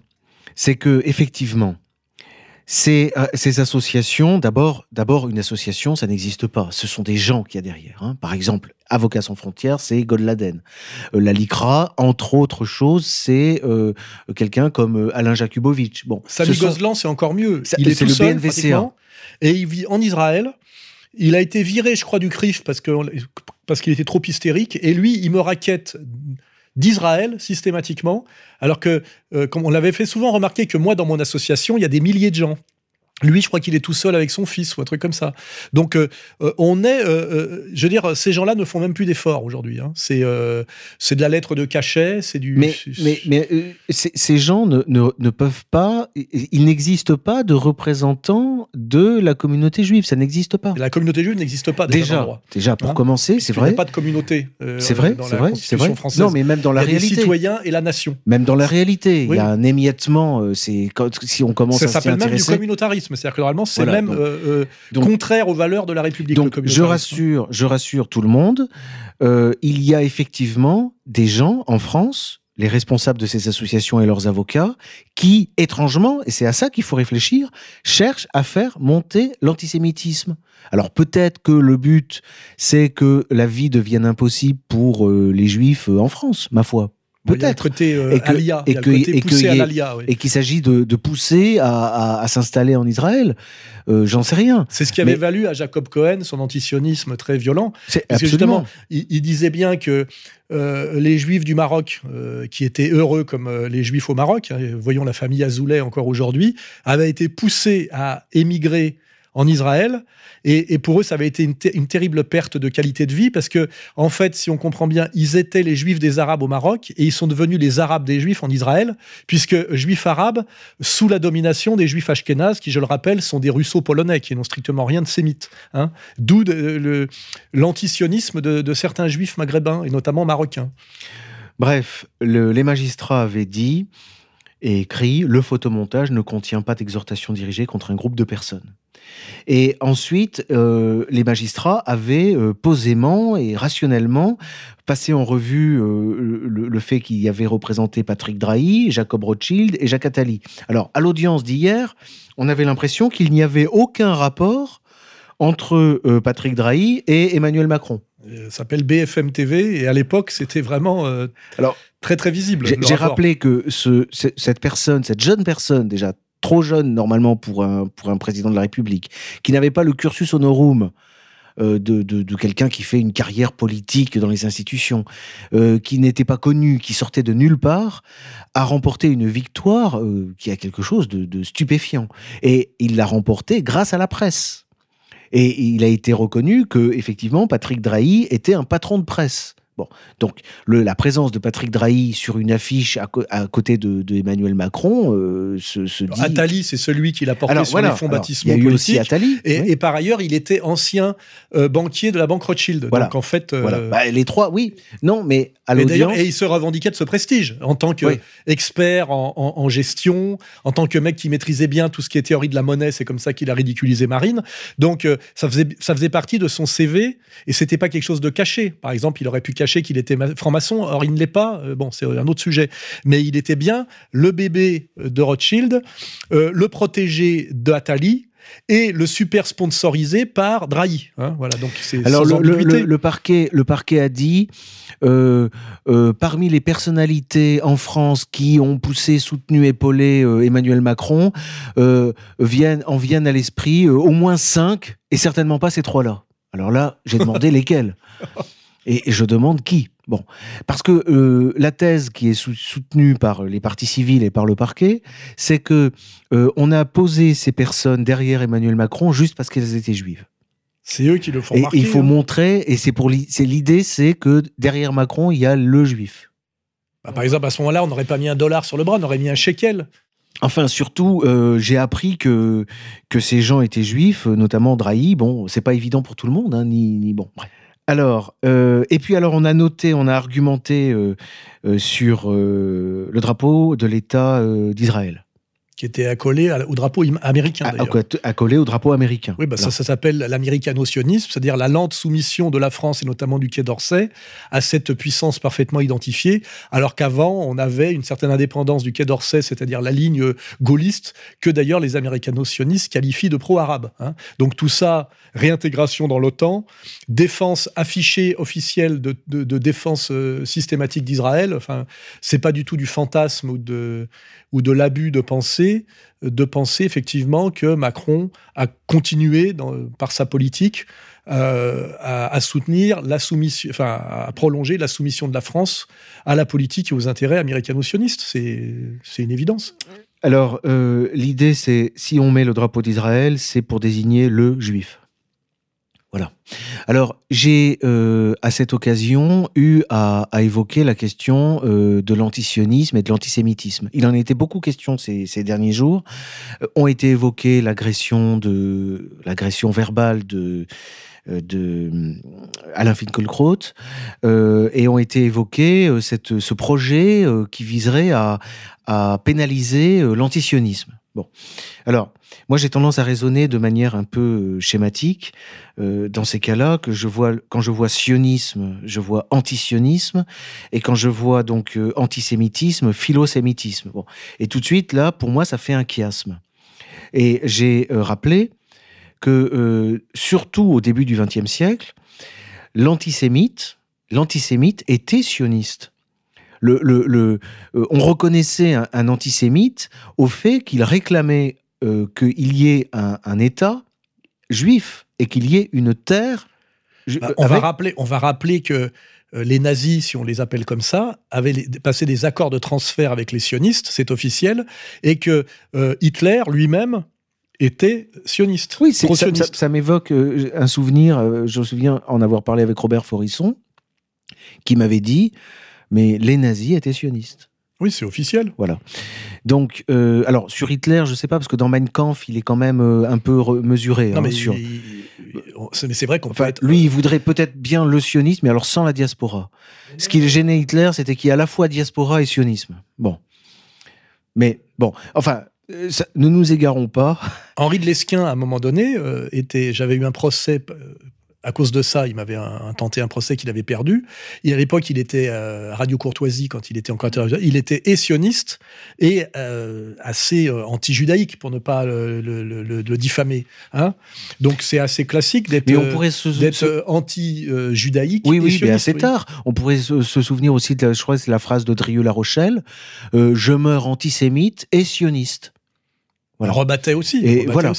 c'est que effectivement, ces, euh, ces associations, d'abord, d'abord, une association, ça n'existe pas. Ce sont des gens qu'il y a derrière. hein. Par exemple, Avocats sans frontières, c'est Godladen. Euh, la LICRA, entre autres choses, c'est euh, quelqu'un comme euh, Alain Jakubowicz. Bon, Samy ce sont- Gozlan, c'est encore mieux. Ça- il est c'est tout le seul, BNVCA. et il vit en Israël. Il a été viré, je crois, du CRIF parce que parce qu'il était trop hystérique. Et lui, il me raquette d'Israël systématiquement, alors que, euh, comme on l'avait fait souvent remarquer que moi, dans mon association, il y a des milliers de gens lui, je crois qu'il est tout seul avec son fils ou un truc comme ça. Donc, euh, euh, on est, euh, je veux dire, ces gens-là ne font même plus d'efforts aujourd'hui. Hein. C'est, c'est de la lettre de cachet, c'est du. Mais, mais, mais ces gens ne, ne, peuvent pas. Il n'existe pas de représentants de la communauté juive. Ça n'existe pas. La communauté juive n'existe pas déjà. Déjà, déjà pour hein? commencer, c'est vrai. Il n'y a pas de communauté. c'est vrai, c'est vrai, c'est vrai. Française. Non, mais même dans la réalité. Il y a les citoyens et la nation. Même dans la réalité, il y a un émiettement. C'est si on commence ça à s'y intéresser. Ça s'appelle même du communautarisme. C'est-à-dire que normalement, c'est même euh, euh, contraire aux valeurs de la République. Donc, je rassure, je rassure tout le monde. Euh, il y a effectivement des gens en France, les responsables de ces associations et leurs avocats, qui, étrangement, et c'est à ça qu'il faut réfléchir, cherchent à faire monter l'antisémitisme. Alors peut-être que le but, c'est que la vie devienne impossible pour les juifs en France, ma foi. Peut-être. Euh, et que, et qu'il s'agit de, pousser à, s'installer en Israël. Euh, j'en sais rien. C'est ce qui avait valu à Jacob Cohen son antisionisme très violent. C'est justement, il, disait bien que euh, les Juifs du Maroc, qui étaient heureux comme les Juifs au Maroc, hein, voyons la famille Azoulay encore aujourd'hui, avaient été poussés à émigrer en Israël. Et, pour eux, ça avait été une, terrible perte de qualité de vie parce que, en fait, si on comprend bien, ils étaient les Juifs des Arabes au Maroc et ils sont devenus les Arabes des Juifs en Israël, puisque Juifs arabes sous la domination des Juifs ashkénazes, qui, je le rappelle, sont des Russo-polonais, qui n'ont strictement rien de sémites. Hein. D'où l'antisionisme de, de certains Juifs maghrébins et notamment marocains. Bref, les magistrats avaient dit et écrit Le photomontage ne contient pas d'exhortation dirigée contre un groupe de personnes. Et ensuite, euh, les magistrats avaient euh, posément et rationnellement passé en revue euh, le, fait qu'il y avait représenté Patrick Drahi, Jacob Rothschild et Jacques Attali. Alors, à l'audience d'hier, on avait l'impression qu'il n'y avait aucun rapport entre Patrick Drahi et Emmanuel Macron. Ça s'appelle BFM TV et à l'époque c'était vraiment Alors, très très visible. J'ai rappelé que ce, cette personne, cette jeune personne déjà trop jeune normalement pour un, pour un président de la République, qui n'avait pas le cursus honorum euh, de, de, quelqu'un qui fait une carrière politique dans les institutions, euh, qui n'était pas connu, qui sortait de nulle part, a remporté une victoire euh, qui a quelque chose de, stupéfiant. Et il l'a remporté grâce à la presse. Et il a été reconnu que effectivement Patrick Drahi était un patron de presse. Bon, donc le, la présence de Patrick Drahi sur une affiche à, côté de, Emmanuel Macron euh, se, se, dit. Attali, c'est celui qui l'a porté sur les fonds Il y a eu aussi Attali. Et, par ailleurs, il était ancien euh, banquier de la banque Rothschild. Voilà. Donc en fait, euh, bah, les trois, oui, non, mais à l'audience. Et, il se revendiquait de ce prestige en tant qu'expert en, gestion, en tant que mec qui maîtrisait bien tout ce qui est théorie de la monnaie. C'est comme ça qu'il a ridiculisé Marine. Donc ça faisait ça faisait partie de son CV et c'était pas quelque chose de caché. Par exemple, il aurait pu cacher qu'il était franc-maçon. Or, il ne l'est pas. Euh, bon, c'est un autre sujet. Mais il était bien le bébé de Rothschild, euh, le protégé d'Atali, et le super sponsorisé par Drahi. Hein, voilà, donc Alors le, parquet, le parquet a dit euh, parmi les personnalités en France qui ont poussé, soutenu, épaulé Emmanuel Macron, viennent, en viennent à l'esprit au moins cinq et certainement pas ces trois-là. Alors là, j'ai demandé lesquels. Et, je demande qui Bon, parce que euh, la thèse qui est soutenue par les partis civils et par le parquet, c'est que euh, on a posé ces personnes derrière Emmanuel Macron juste parce qu'elles étaient juives. C'est eux qui le font et marquer. Il faut hein. montrer, et c'est pour l'idée, c'est que derrière Macron, il y a le juif. Bah, par exemple, à ce moment-là, on n'aurait pas mis un dollar sur le bras, on aurait mis un shekel. Enfin, surtout, euh, j'ai appris que, que ces gens étaient juifs, notamment Drahi. Bon, c'est pas évident pour tout le monde, hein, ni, ni bon. Bref. Alors, euh, et puis alors on a noté, on a argumenté euh, euh, sur le drapeau de l'État d'Israël qui était accolé au drapeau américain. Accolé au drapeau américain. Oui, bah ça, ça s'appelle l'américano-sionisme, c'est-à-dire la lente soumission de la France et notamment du Quai d'Orsay à cette puissance parfaitement identifiée, alors qu'avant, on avait une certaine indépendance du Quai d'Orsay, c'est-à-dire la ligne gaulliste, que d'ailleurs les américano-sionistes qualifient de pro-arabe. Hein. Donc tout ça, réintégration dans l'OTAN, défense affichée officielle de, de défense euh, systématique d'Israël, enfin, c'est pas du tout du fantasme ou de, ou de l'abus de pensée de penser effectivement que Macron a continué par sa politique euh, à, soutenir la soumission, enfin à prolonger la soumission de la France à la politique et aux intérêts américano-sionistes. C'est une évidence. Alors, euh, l'idée, c'est si on met le drapeau d'Israël, c'est pour désigner le juif. Voilà. Alors, j'ai euh, à cette occasion eu à, évoquer la question euh, de l'antisionisme et de l'antisémitisme. Il en été beaucoup question ces, derniers jours. Euh, ont été évoquées l'agression verbale de Alain Finkielkraut et ont été évoqués ce projet qui viserait à, à pénaliser l'antisionisme. Alors moi j'ai tendance à raisonner de manière un peu euh, schématique euh, dans ces cas-là que je vois quand je vois sionisme, je vois antisionisme et quand je vois donc euh, antisémitisme, philosémitisme. Bon, et tout de suite là pour moi ça fait un chiasme. Et j'ai rappelé que surtout au début du XXe siècle, l'antisémite, l'antisémite était sioniste le, euh, on reconnaissait un, antisémite au fait qu'il réclamait euh, qu'il y ait un, État juif et qu'il y ait une terre. Bah, on, va rappeler, on va rappeler que euh, les nazis, si on les appelle comme ça, avaient passé des accords de transfert avec les sionistes, c'est officiel, et que Hitler lui-même était sioniste. Oui, ça, ça, m'évoque un souvenir, je me souviens en avoir parlé avec Robert Forisson, qui m'avait dit mais les nazis étaient sionistes. Oui, c'est officiel. Voilà. Donc, euh, alors sur Hitler, je ne sais pas parce que dans Mein Kampf, il est quand même euh, un peu mesuré. Non, hein, mais, c'est vrai qu'on peut être... Lui, il voudrait peut-être bien le sionisme, mais alors sans la diaspora. Ce qui gênait Hitler, c'était qu'il y a à la fois diaspora et sionisme. Bon. Mais bon, enfin, euh, ne nous égarons pas. Henri de Lesquin, à un moment donné, était. J'avais eu un procès à cause de ça, il m'avait tenté un procès qu'il avait perdu. Et à l'époque, il était à Radio Courtoisie quand il était encore Il était sioniste et euh, assez euh, anti-judaïque pour ne pas le, diffamer. Hein Donc c'est assez classique d'être euh, anti-judaïque. Oui, oui, mais assez tard. On pourrait se, souvenir aussi de, je crois, c'est la phrase de Drieux La Rochelle Je meurs antisémite et sioniste. Voilà. Rebattait aussi. Et voilà.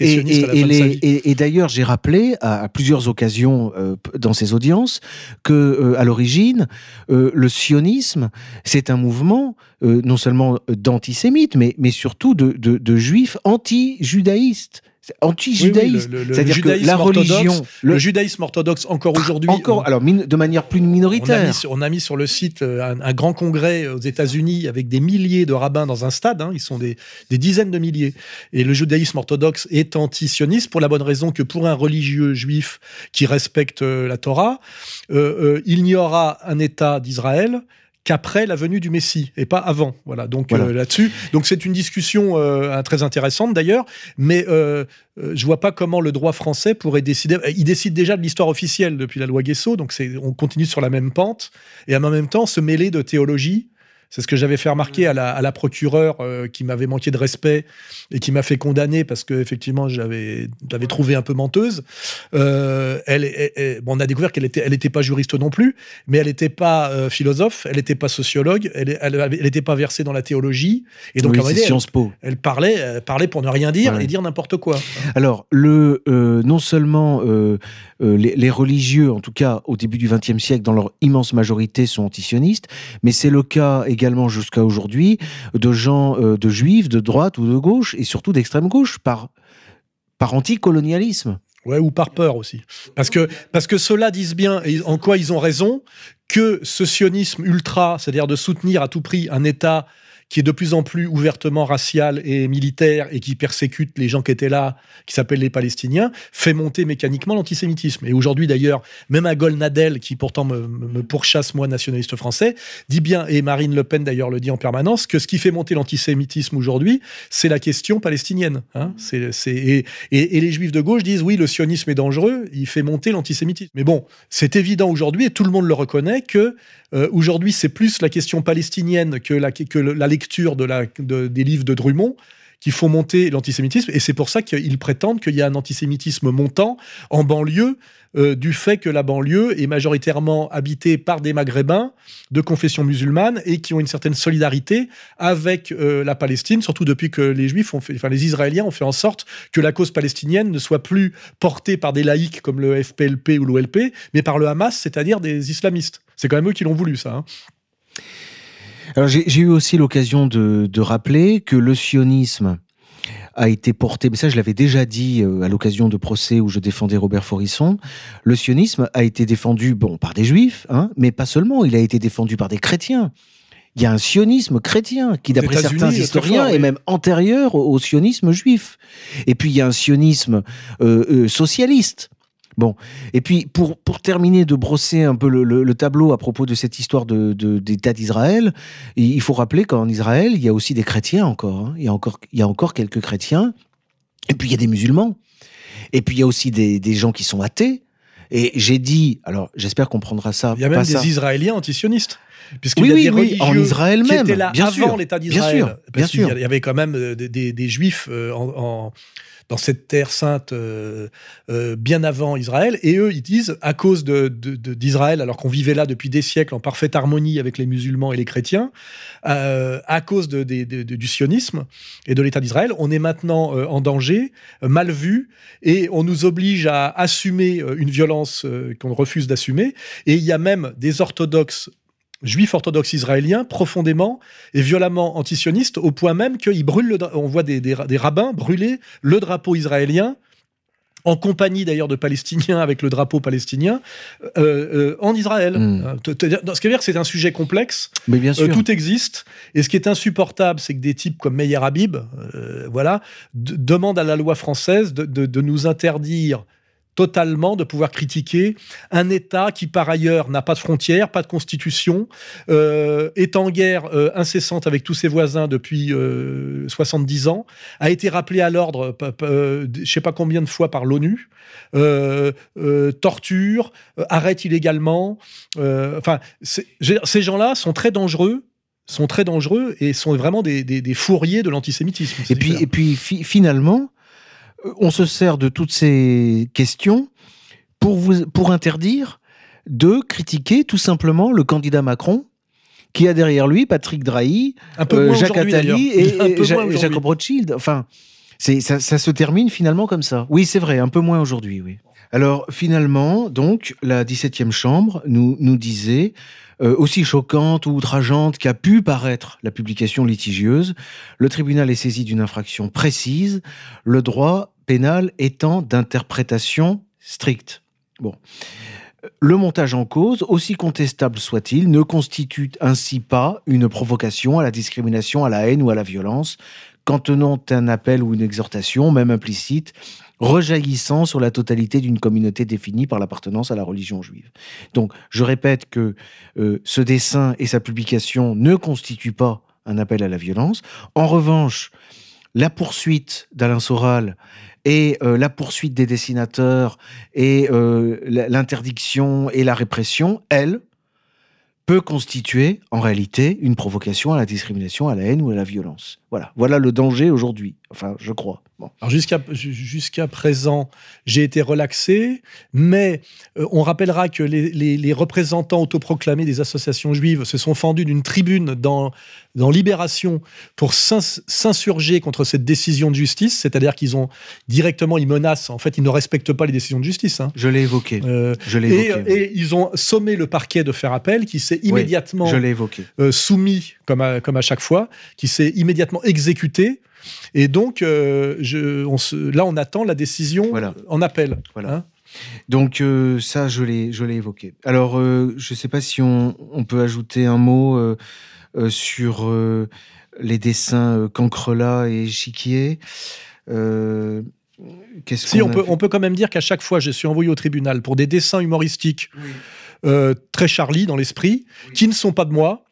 et, d'ailleurs, j'ai rappelé à, plusieurs occasions euh, dans ces audiences que, euh, à l'origine, euh, le sionisme, c'est un mouvement non seulement d'antisémites, mais, mais surtout de, de, de juifs anti-judaïstes anti-judaïsme. C'est-à-dire que la religion. Le, judaïsme orthodoxe, encore aujourd'hui. Encore, alors de manière plus minoritaire. On a mis, sur, le site euh, un, grand congrès aux États-Unis avec des milliers de rabbins dans un stade. Hein. ils sont des, dizaines de milliers. Et le judaïsme orthodoxe est anti-sioniste pour la bonne raison que pour un religieux juif qui respecte euh, la Torah, euh, il n'y aura un État d'Israël qu'après la venue du Messie et pas avant. Voilà. Donc euh, là-dessus, donc c'est une discussion euh, très intéressante d'ailleurs, mais euh, je vois pas comment le droit français pourrait décider. Il décide déjà de l'histoire officielle depuis la loi Guesso, donc on continue sur la même pente et en même temps se mêler de théologie c'est ce que j'avais fait remarquer à la, à procureure euh, qui m'avait manqué de respect et qui m'a fait condamner parce que effectivement j'avais l'avais trouvée un peu menteuse. Euh, elle, bon, on a découvert qu'elle était elle était pas juriste non plus, mais elle n'était pas euh, philosophe, elle n'était pas sociologue, elle elle n'était pas versée dans la théologie et donc oui, Sciences Po. Elle, parlait parlait pour ne rien dire et dire n'importe quoi. Alors le non seulement les, les, religieux, en tout cas au début du XXe siècle, dans leur immense majorité, sont antisionistes, mais c'est le cas également jusqu'à aujourd'hui de gens, euh, de juifs, de droite ou de gauche, et surtout d'extrême gauche, par, par anticolonialisme. Ouais, ou par peur aussi. Parce que, parce que ceux-là disent bien, en quoi ils ont raison, que ce sionisme ultra, c'est-à-dire de soutenir à tout prix un État qui est de plus en plus ouvertement racial et militaire et qui persécute les gens qui étaient là, qui s'appellent les Palestiniens, fait monter mécaniquement l'antisémitisme. Et aujourd'hui, d'ailleurs, même un Golnadel, qui pourtant me, pourchasse, moi, nationaliste français, dit bien, et Marine Le Pen d'ailleurs le dit en permanence, que ce qui fait monter l'antisémitisme aujourd'hui, c'est la question palestinienne. Hein. et, les juifs de gauche disent, oui, le sionisme est dangereux, il fait monter l'antisémitisme. Mais bon, c'est évident aujourd'hui, et tout le monde le reconnaît, que euh, aujourd'hui, c'est plus la question palestinienne que la, que la lecture des livres de Drummond qui font monter l'antisémitisme. Et c'est pour ça qu'ils prétendent qu'il y a un antisémitisme montant en banlieue euh, du fait que la banlieue est majoritairement habitée par des Maghrébins de confession musulmane et qui ont une certaine solidarité avec euh, la Palestine, surtout depuis que les Juifs ont fait, enfin les Israéliens ont fait en sorte que la cause palestinienne ne soit plus portée par des laïcs comme le FPLP ou l'OLP, mais par le Hamas, c'est-à-dire des islamistes. C'est quand même eux qui l'ont voulu, ça. Hein. Alors j'ai eu aussi l'occasion de, de, rappeler que le sionisme a été porté, mais ça je l'avais déjà dit euh, à l'occasion de procès où je défendais Robert Forisson, le sionisme a été défendu bon par des juifs, hein, mais pas seulement, il a été défendu par des chrétiens. Il y a un sionisme chrétien qui, d'après certains historiens, est même antérieur au, sionisme juif. Et puis il y a un sionisme euh, euh, socialiste Bon, et puis pour, pour terminer de brosser un peu le, tableau à propos de cette histoire de, d'État d'Israël, il faut rappeler qu'en Israël, il y a aussi des chrétiens encore. Hein. Il, y a encore il y a encore quelques chrétiens, et puis il y a des musulmans, et puis il y a aussi des, des gens qui sont athées. Et j'ai dit, alors j'espère qu'on prendra ça. Il y a même des Israéliens antisionistes. Puisqu'il oui, y a des oui, en Israël même, étaient là bien avant sûr, l'État d'Israël. Bien sûr, Il y avait quand même euh, des, des, juifs euh, en, dans cette terre sainte euh, euh, bien avant Israël. Et eux, ils disent, à cause d'Israël, alors qu'on vivait là depuis des siècles en parfaite harmonie avec les musulmans et les chrétiens, euh, à cause du sionisme et de l'État d'Israël, on est maintenant en danger, mal vu, et on nous oblige à assumer une violence qu'on refuse d'assumer. Et il y a même des orthodoxes juifs orthodoxes israéliens profondément et violemment antisionistes au point même qu'ils brûlent le on voit des, rabbins brûler le drapeau israélien en compagnie d'ailleurs de Palestiniens avec le drapeau palestinien euh, euh, en Israël. Hmm. Hein, ce qui veut dire que c'est un sujet complexe. Mais bien sûr. Euh, tout existe. Et ce qui est insupportable, c'est que des types comme Meyer Habib, voilà, demandent à la loi française de nous interdire totalement de pouvoir critiquer un État qui, par ailleurs, n'a pas de frontières, pas de constitution, euh, est en guerre euh, incessante avec tous ses voisins depuis 70 euh, ans, a été rappelé à l'ordre, je ne sais pas combien de fois par l'ONU, torture, arrête illégalement. Enfin, ces gens-là sont très dangereux sont très dangereux et sont vraiment des, fourriers de l'antisémitisme. Et puis, et puis finalement, on se sert de toutes ces questions pour, vous, pour interdire de critiquer tout simplement le candidat Macron qui a derrière lui Patrick Drahi, euh, Jacques Attali et, Jacob Rothschild. Enfin, ça, ça, se termine finalement comme ça. Oui, c'est vrai, un peu moins aujourd'hui, oui. Alors finalement, donc, la 17e chambre nous, disait euh, aussi choquante ou outrageante qu'a pu paraître la publication litigieuse, le tribunal est saisi d'une infraction précise, le droit pénal étant d'interprétation stricte. Bon. Le montage en cause, aussi contestable soit-il, ne constitue ainsi pas une provocation à la discrimination, à la haine ou à la violence, qu'en tenant un appel ou une exhortation, même implicite, rejaillissant sur la totalité d'une communauté définie par l'appartenance à la religion juive. Donc, je répète que euh, ce dessin et sa publication ne constituent pas un appel à la violence. En revanche, la poursuite d'Alain Soral et euh, la poursuite des dessinateurs et euh, l'interdiction et la répression, elle, peut constituer en réalité une provocation à la discrimination, à la haine ou à la violence. Voilà, voilà le danger aujourd'hui. Enfin, je crois. Alors jusqu'à jusqu'à présent, j'ai été relaxé, mais euh, on rappellera que les, les, représentants autoproclamés des associations juives se sont fendus d'une tribune dans, dans Libération pour s'insurger contre cette décision de justice, c'est-à-dire qu'ils ont directement, ils menacent, en fait, ils ne respectent pas les décisions de justice. Hein. Je l'ai évoqué. Euh, je l'ai évoqué. Et, ils ont sommé le parquet de faire appel, qui s'est immédiatement je évoqué. Euh, soumis, comme à, comme à chaque fois, qui s'est immédiatement exécuté et donc, euh, je, on se, là, on attend la décision en appel. Voilà. Hein. donc euh, ça, je l'ai, je l'ai évoqué. Alors, euh, je ne sais pas si on, on, peut ajouter un mot sur les dessins Cancrela et Chiquier. si, on, peut, on peut quand même dire qu'à chaque fois, je suis envoyé au tribunal pour des dessins humoristiques très Charlie dans l'esprit, qui ne sont pas de moi,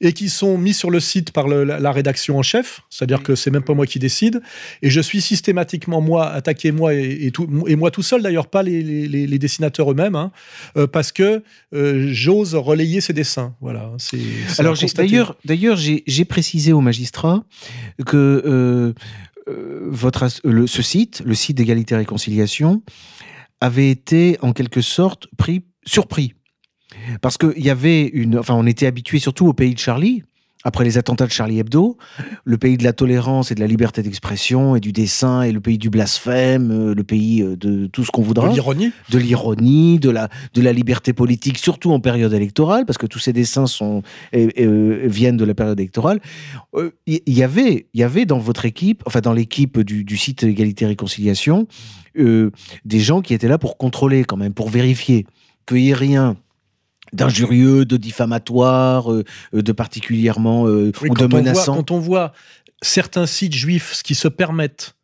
et qui sont mis sur le site par la, rédaction en chef, c'est-à-dire que c'est même pas moi qui décide, et je suis systématiquement moi attaqué moi et, tout, et moi tout seul d'ailleurs, pas les, dessinateurs eux-mêmes, hein, euh, parce que euh, j'ose relayer ces dessins. Voilà. Alors d'ailleurs, d'ailleurs, j'ai précisé au magistrat que euh, votre, ce site, le site d'égalité et réconciliation, avait été en quelque sorte pris, surpris. Parce qu'il y avait une. Enfin, on était habitué surtout au pays de Charlie, après les attentats de Charlie Hebdo, le pays de la tolérance et de la liberté d'expression et du dessin et le pays du blasphème, euh, le pays euh, de tout ce qu'on voudra. De l'ironie. De l'ironie, de la, de la liberté politique, surtout en période électorale, parce que tous ces dessins sont, viennent de la période électorale. Il y, avait, y avait dans votre équipe, enfin dans l'équipe du, du, site Égalité et Réconciliation, euh, des gens qui étaient là pour contrôler quand même, pour vérifier qu'il n'y ait rien d'injurieux, de diffamatoire, euh, euh, de particulièrement ou de menaçant. quand on voit certains sites juifs qui se permettent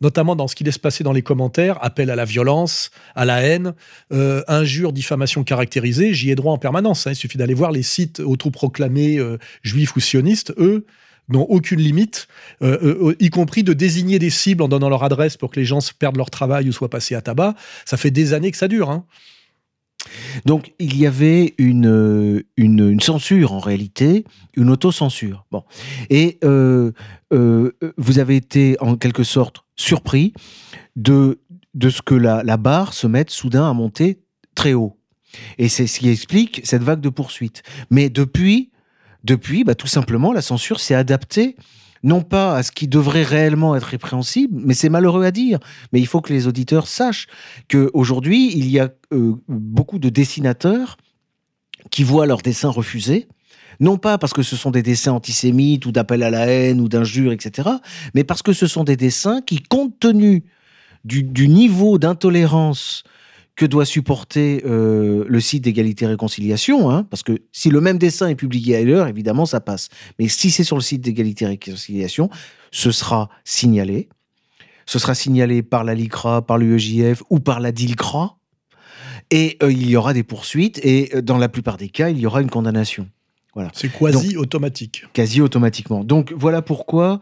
notamment dans ce qui laisse passer dans les commentaires, appel à la violence, à la haine, injures, diffamation caractérisées, j'y ai droit en permanence. Hein. Il suffit d'aller voir les sites autoproclamés juifs ou sionistes, eux, n'ont aucune limite, euh, euh, euh, y compris de désigner des cibles en donnant leur adresse pour que les gens perdent leur travail ou soient passés à tabac. Ça fait des années que ça dure. Hein. Donc il y avait une, une, censure en réalité, une autocensure. Bon. Et vous avez été en quelque sorte surpris de, de ce que la, la barre se mette soudain à monter très haut. Et c'est ce qui explique cette vague de poursuites. Mais depuis, depuis, bah, tout simplement, la censure s'est adaptée non pas à ce qui devrait réellement être répréhensible, mais c'est malheureux à dire. Mais il faut que les auditeurs sachent qu'aujourd'hui, il y a euh, beaucoup de dessinateurs qui voient leurs dessins refusés, non pas parce que ce sont des dessins antisémites ou d'appel à la haine ou d'injures, etc., mais parce que ce sont des dessins qui, compte tenu du niveau d'intolérance que doit supporter euh, le site d'égalité et réconciliation, hein, parce que si le même dessin est publié ailleurs, évidemment, ça passe. Mais si c'est sur le site d'égalité et réconciliation, ce sera signalé. Ce sera signalé par la LICRA, par l'UEJF ou par la DILCRA. Et euh, il y aura des poursuites et euh, dans la plupart des cas, il y aura une condamnation. Voilà. C'est quasi automatique. Quasi automatiquement. Donc voilà pourquoi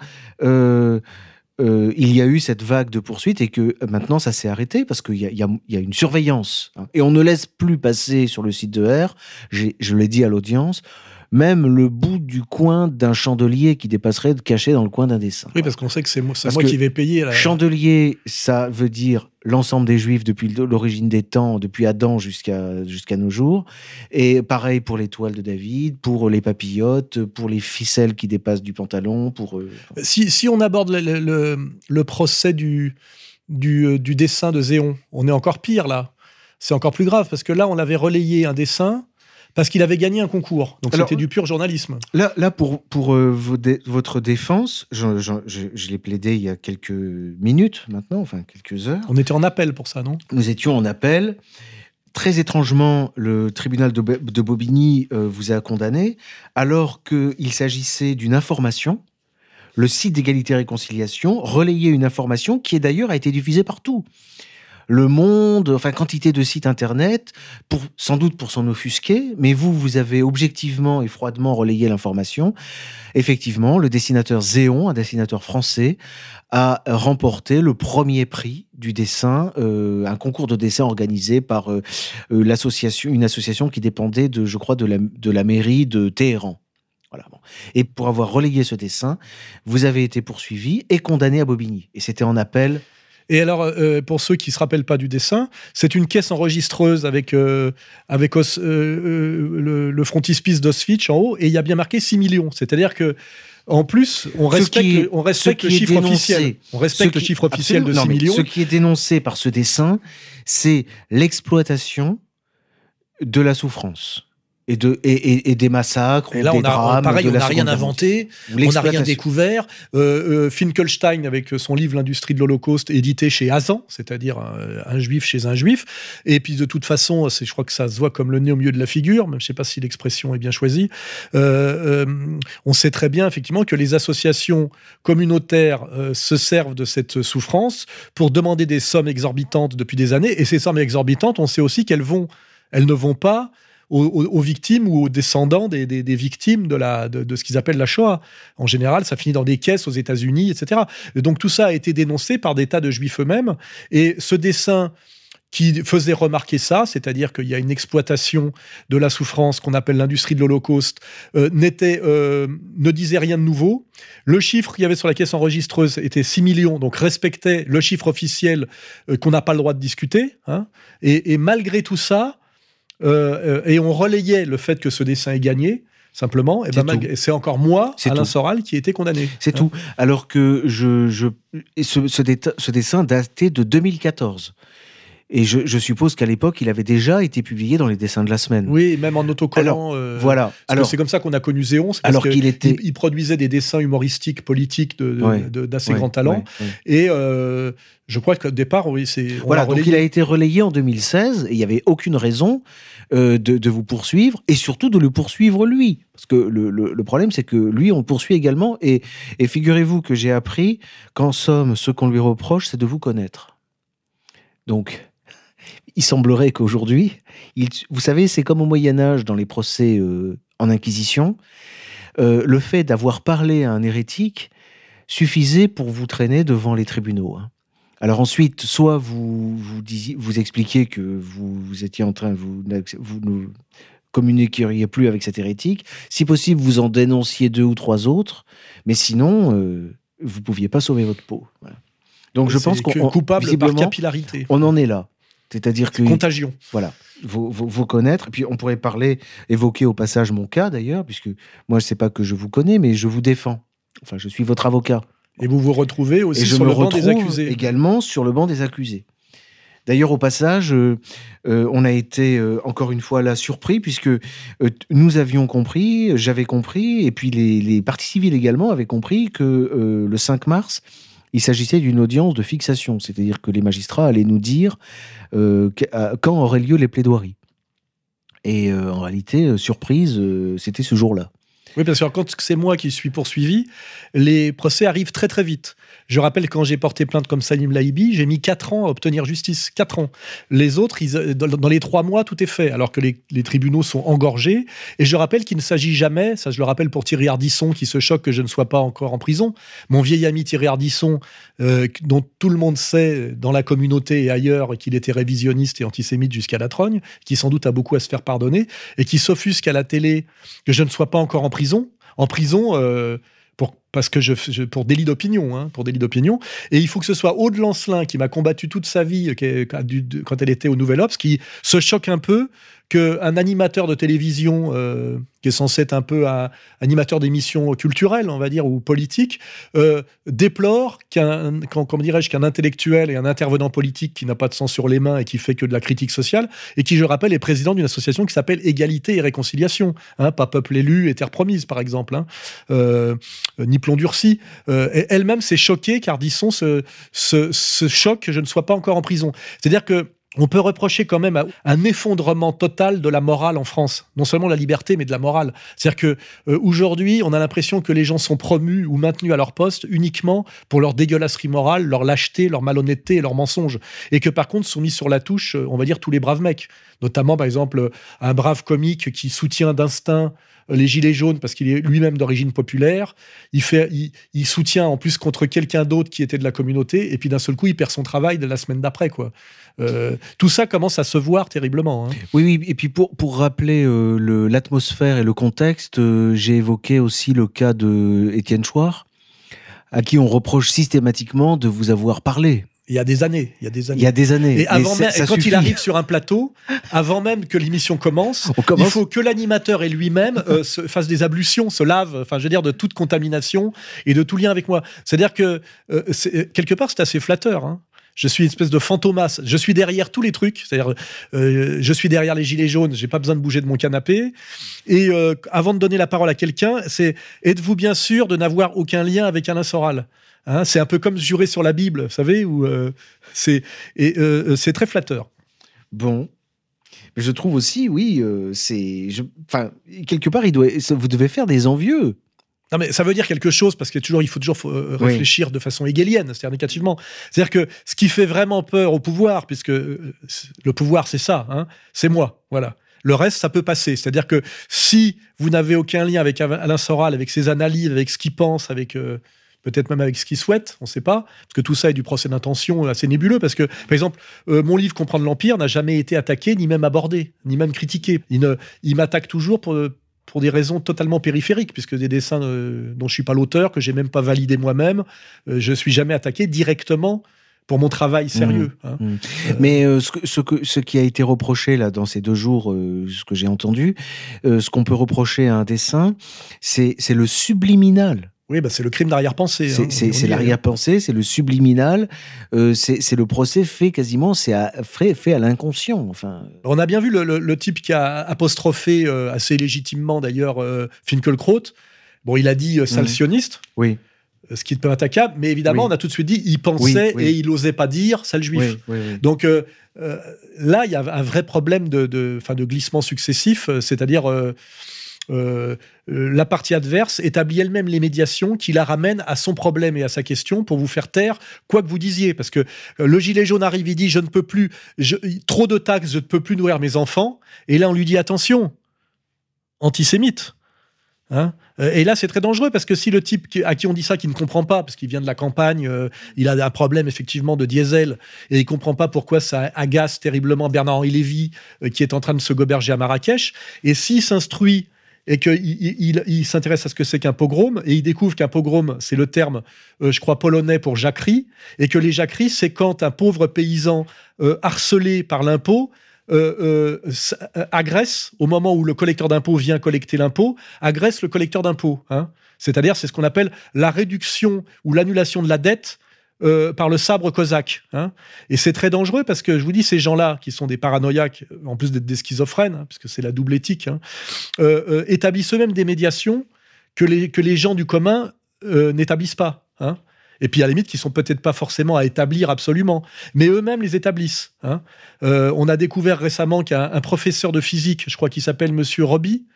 euh, il y a eu cette vague de poursuites et que euh, maintenant ça s'est arrêté parce qu'il y, a, une surveillance. Hein. Et on ne laisse plus passer sur le site de R, je l'ai dit à l'audience, même le bout du coin d'un chandelier qui dépasserait de caché dans le coin d'un dessin. Oui, parce qu'on sait que c'est moi, qui vais payer. Chandelier, ça veut dire l'ensemble des juifs depuis l'origine des temps, depuis Adam jusqu'à jusqu'à nos jours. Et pareil pour les toiles de David, pour les papillotes, pour les ficelles qui dépassent du pantalon. Pour, euh, si, si, on aborde le, le, procès du, du, euh, du dessin de Zéon, on est encore pire là. C'est encore plus grave parce que là, on avait relayé un dessin parce qu'il avait gagné un concours. Donc c'était du pur journalisme. Là, là pour, pour euh, votre défense, je, l'ai plaidé il y a quelques minutes maintenant, enfin quelques heures. On était en appel pour ça, non? Nous étions en appel. Très étrangement, le tribunal de, Bobigny euh, vous a condamné, alors qu'il s'agissait d'une information. Le site d'égalité et réconciliation relayait une information qui, d'ailleurs, a été diffusée partout. Le Monde, enfin quantité de sites internet, sans doute pour s'en offusquer, mais vous, vous avez objectivement et froidement relayé l'information. Effectivement, le dessinateur Zéon, un dessinateur français, a remporté le premier prix du dessin, euh, un concours de dessin organisé par euh, euh, l'association, une association qui dépendait de, je crois, de la, de la mairie de Téhéran. Voilà. Et pour avoir relayé ce dessin, vous avez été poursuivi et condamné à Bobigny. Et c'était en appel et alors, euh, pour ceux qui ne se rappellent pas du dessin, c'est une caisse enregistreuse avec, euh, avec euh, le, frontispice d'Auschwitz en haut, et il y a bien marqué 6 millions. C'est-à-dire que en plus, on respecte, le, on respecte le chiffre officiel. On respecte le chiffre officiel de 6 millions. Ce qui est dénoncé par ce dessin, c'est l'exploitation de la souffrance et, de, et, des massacres. Et là, on a, pareil, on n'a rien inventé, on n'a rien découvert. Euh, euh, Finkelstein, avec son livre L'industrie de l'Holocauste, édité chez Azan, c'est-à-dire un, juif chez un juif. Et puis, de toute façon, je crois que ça se voit comme le nez au milieu de la figure, même je ne sais pas si l'expression est bien choisie. Euh, on sait très bien, effectivement, que les associations communautaires se servent de cette souffrance pour demander des sommes exorbitantes depuis des années. Et ces sommes exorbitantes, on sait aussi qu'elles vont, elles ne vont pas aux, victimes ou aux descendants des, victimes de, ce qu'ils appellent la Shoah. En général, ça finit dans des caisses aux États-Unis, etc. donc tout ça a été dénoncé par des tas de juifs eux-mêmes. Et ce dessin qui faisait remarquer ça, c'est-à-dire qu'il y a une exploitation de la souffrance qu'on appelle l'industrie de l'Holocauste, euh, n'était, euh, ne disait rien de nouveau. Le chiffre qu'il y avait sur la caisse enregistreuse était 6 millions, donc respectait le chiffre officiel euh, qu'on n'a pas le droit de discuter. hein. Et, et malgré tout ça, euh, euh, et on relayait le fait que ce dessin est gagné, simplement, et C'est ben, encore moi, C'est Alain tout. Soral, qui a été condamné. C'est Hein. tout. Alors que je, ce, ce dessin datait de 2014. Et je, je suppose qu'à l'époque, il avait déjà été publié dans les dessins de la semaine. Oui, même en autocollant. euh, Voilà. Alors, c'est comme ça qu'on a connu Zéon. alors qu'il était. il, il produisait des dessins humoristiques, politiques de- de- Ouais, de- d'assez Ouais, grand talent. ouais. Et euh, je crois qu'au départ, oui, c'est. Voilà, donc il a été relayé en 2016 et il n'y avait aucune raison euh, de, de vous poursuivre et surtout de le poursuivre lui. Parce que le, le- le problème, c'est que lui, on le poursuit également. Et, et figurez-vous que j'ai appris qu'en somme, ce qu'on lui reproche, c'est de vous connaître. Donc, il semblerait qu'aujourd'hui, vous savez, c'est comme au Moyen-Âge dans les procès euh, en Inquisition, euh, le fait d'avoir parlé à un hérétique suffisait pour vous traîner devant les tribunaux. hein. Alors ensuite, soit vous vous, disiez, vous expliquiez que vous, vous étiez en train, vous, vous ne communiqueriez plus avec cet hérétique. Si possible, vous en dénonciez deux ou trois autres, mais sinon, euh, vous pouviez pas sauver votre peau. Voilà. Donc je pense qu'on coupable par capillarité. on en est là. C'est-à-dire que Contagion. voilà, vous, vous, vous connaître. Et puis on pourrait parler, évoquer au passage mon cas d'ailleurs, puisque moi je sais pas que je vous connais, mais je vous défends. Enfin, je suis votre avocat. Et vous vous retrouvez aussi Et je sur me le banc retrouve des accusés. également sur le banc des accusés. D'ailleurs, au passage, euh, euh, on a été euh, encore une fois là surpris puisque nous avions compris, j'avais compris, et puis les, les parties civiles également avaient compris que le 5 mars, il s'agissait d'une audience de fixation, c'est-à-dire que les magistrats allaient nous dire euh, à- quand auraient lieu les plaidoiries. Et euh, en réalité, euh, surprise, euh, c'était ce jour-là. Oui, parce que quand c'est moi qui suis poursuivi, les procès arrivent très très vite. Je rappelle quand j'ai porté plainte comme Salim Laïbi, j'ai mis 4 ans à obtenir justice. 4 ans. Les autres, ils- dans, les 3 mois, tout est fait, alors que les, tribunaux sont engorgés. Et je rappelle qu'il ne s'agit jamais, ça je le rappelle pour Thierry Ardisson, qui se choque que je ne sois pas encore en prison, mon vieil ami Thierry Ardisson, euh, dont tout le monde sait dans la communauté et ailleurs qu'il était révisionniste et antisémite jusqu'à la trogne, qui sans doute a beaucoup à se faire pardonner, et qui s'offusque à la télé que je ne sois pas encore en prison. En prison, euh, pour, parce que je, pour délit d'opinion, hein, pour délit d'opinion. Et il faut que ce soit Aude Lancelin qui m'a combattu toute sa vie quand elle était au Nouvel Obs, qui se choque un peu qu'un animateur de télévision euh, qui est censé être un peu un animateur d'émissions culturelles, on va dire, ou politiques, euh, déplore qu'un, dirais-je, qu'un intellectuel et un intervenant politique qui n'a pas de sang sur les mains et qui fait que de la critique sociale, et qui, je rappelle, est président d'une association qui s'appelle Égalité et Réconciliation, hein, pas Peuple élu et Terre promise, par exemple, hein, euh, ni plomb durci. Elle-même s'est choquée car Disson se, se, se choque que je ne sois pas encore en prison. C'est-à-dire que on peut reprocher quand même un effondrement total de la morale en France. Non seulement la liberté, mais de la morale. C'est-à-dire que euh, aujourd'hui, on a l'impression que les gens sont promus ou maintenus à leur poste uniquement pour leur dégueulasserie morale, leur lâcheté, leur malhonnêteté et leur mensonge. Et que par contre sont mis sur la touche, euh, on va dire, tous les braves mecs. Notamment, par exemple, un brave comique qui soutient d'instinct les gilets jaunes parce qu'il est lui-même d'origine populaire. Il, fait, il, soutient en plus contre quelqu'un d'autre qui était de la communauté. Et puis d'un seul coup, il perd son travail de la semaine d'après. quoi. Euh, tout ça commence à se voir terriblement. hein. Oui, oui, et puis pour, pour rappeler euh, l'atmosphère et le contexte, euh, j'ai évoqué aussi le cas de Étienne Chouard, à qui on reproche systématiquement de vous avoir parlé. Il y a des années. Il y a des années. Il y a des années. Et avant même, quand suffit. il arrive sur un plateau, avant même que l'émission commence, il faut que l'animateur et lui-même euh, se fassent des ablutions, se lavent, enfin, je veux dire, de toute contamination et de tout lien avec moi. C'est-à-dire que, euh, c'est- quelque part, c'est assez flatteur. hein. Je suis une espèce de fantomas. Je suis derrière tous les trucs. C'est-à-dire, euh, je suis derrière les gilets jaunes. J'ai pas besoin de bouger de mon canapé. Et euh, avant de donner la parole à quelqu'un, c'est êtes-vous bien sûr de n'avoir aucun lien avec Alain Soral? Hein, C'est un peu comme jurer sur la Bible, vous savez, où euh, c'est et euh, c'est très flatteur. Bon. Mais je trouve aussi, oui, euh, c'est. Enfin, quelque part, il doit, ça- vous devez faire des envieux. Non, mais ça veut dire quelque chose parce que toujours, il faut toujours euh, Oui. réfléchir de façon hegelienne, c'est-à-dire négativement. C'est-à-dire que ce qui fait vraiment peur au pouvoir, puisque euh, le pouvoir, c'est ça, hein, c'est moi, voilà. Le reste, ça peut passer. C'est-à-dire que si vous n'avez aucun lien avec Alain Soral, avec ses analyses, avec ce qu'il pense, avec euh, peut-être même avec ce qu'ils souhaitent, on ne sait pas, parce que tout ça est du procès d'intention assez nébuleux, parce que, par exemple, euh, mon livre Comprendre l'Empire n'a jamais été attaqué, ni même abordé, ni même critiqué. Il, il m'attaque toujours pour, pour des raisons totalement périphériques, puisque des dessins euh, dont je ne suis pas l'auteur, que j'ai même pas validé moi-même, je je suis jamais attaqué directement pour mon travail sérieux. Mmh. Hein. Mmh. Mais ce, ce, que, ce qui a été reproché là dans ces deux jours, ce que j'ai entendu, ce qu'on peut reprocher à un dessin, c'est le subliminal. Oui, bah c'est le crime d'arrière-pensée. C'est hein, l'arrière-pensée, c'est le subliminal, euh, c'est le procès fait quasiment, c'est fait, fait à l'inconscient. Enfin. On a bien vu le, type qui a apostrophé euh, assez légitimement d'ailleurs euh, Finkelkraut. Bon, il a dit euh, sale sioniste. Oui. Ce qui est peu attaquable, mais évidemment, on a tout de suite dit il pensait et il n'osait pas dire sale juif. Donc là, il y a un vrai problème de, de, de glissement successif, c'est-à-dire euh, euh, la partie adverse établit elle-même les médiations qui la ramènent à son problème et à sa question pour vous faire taire quoi que vous disiez. Parce que euh, le gilet jaune arrive, il dit je ne peux plus, trop de taxes, je ne peux plus nourrir mes enfants. Et là, on lui dit attention, antisémite. Hein et là, c'est très dangereux parce que si le type à qui on dit ça, qui ne comprend pas, parce qu'il vient de la campagne, il a un problème effectivement de diesel et il comprend pas pourquoi ça agace terriblement Bernard-Henri Lévy qui est en train de se goberger à Marrakech. Et s'il s'instruit et qu'il il, s'intéresse à ce que c'est qu'un pogrom, et il découvre qu'un pogrom, c'est le terme, euh, je crois, polonais pour jacquerie, et que les jacqueries, c'est quand un pauvre paysan euh, harcelé par l'impôt euh, agresse, au moment où le collecteur d'impôt vient collecter l'impôt, agresse le collecteur d'impôt. Hein. C'est-à-dire, c'est ce qu'on appelle la réduction ou l'annulation de la dette euh, par le sabre cosaque. Hein. Et c'est très dangereux parce que je vous dis, ces gens-là, qui sont des paranoïaques, en plus d'être des schizophrènes, hein, puisque c'est la double éthique, hein, euh, euh, établissent eux-mêmes des médiations que les, que les gens du commun n'établissent pas. Et puis à la limite, qui sont peut-être pas forcément à établir absolument, mais eux-mêmes les établissent. on a découvert récemment qu'un un professeur de physique, je crois qu'il s'appelle Monsieur Roby,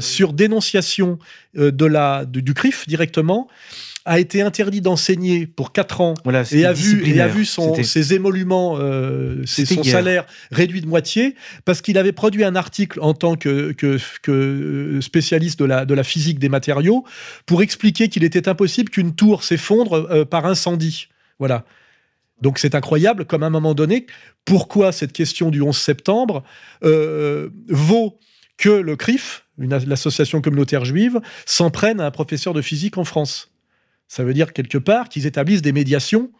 sur dénonciation de la, du CRIF directement, a été interdit d'enseigner pour 4 ans et, a vu, a vu son, ses émoluments, euh, son salaire réduit de moitié parce qu'il avait produit un article en tant que, que, euh, spécialiste de la, de la physique des matériaux pour expliquer qu'il était impossible qu'une tour s'effondre euh, par incendie. Voilà. Donc c'est incroyable comme à un moment donné, pourquoi cette question du 11 septembre vaut que le CRIF, l'association communautaire juive, s'en prenne à un professeur de physique en France. Ça veut dire quelque part qu'ils établissent des médiations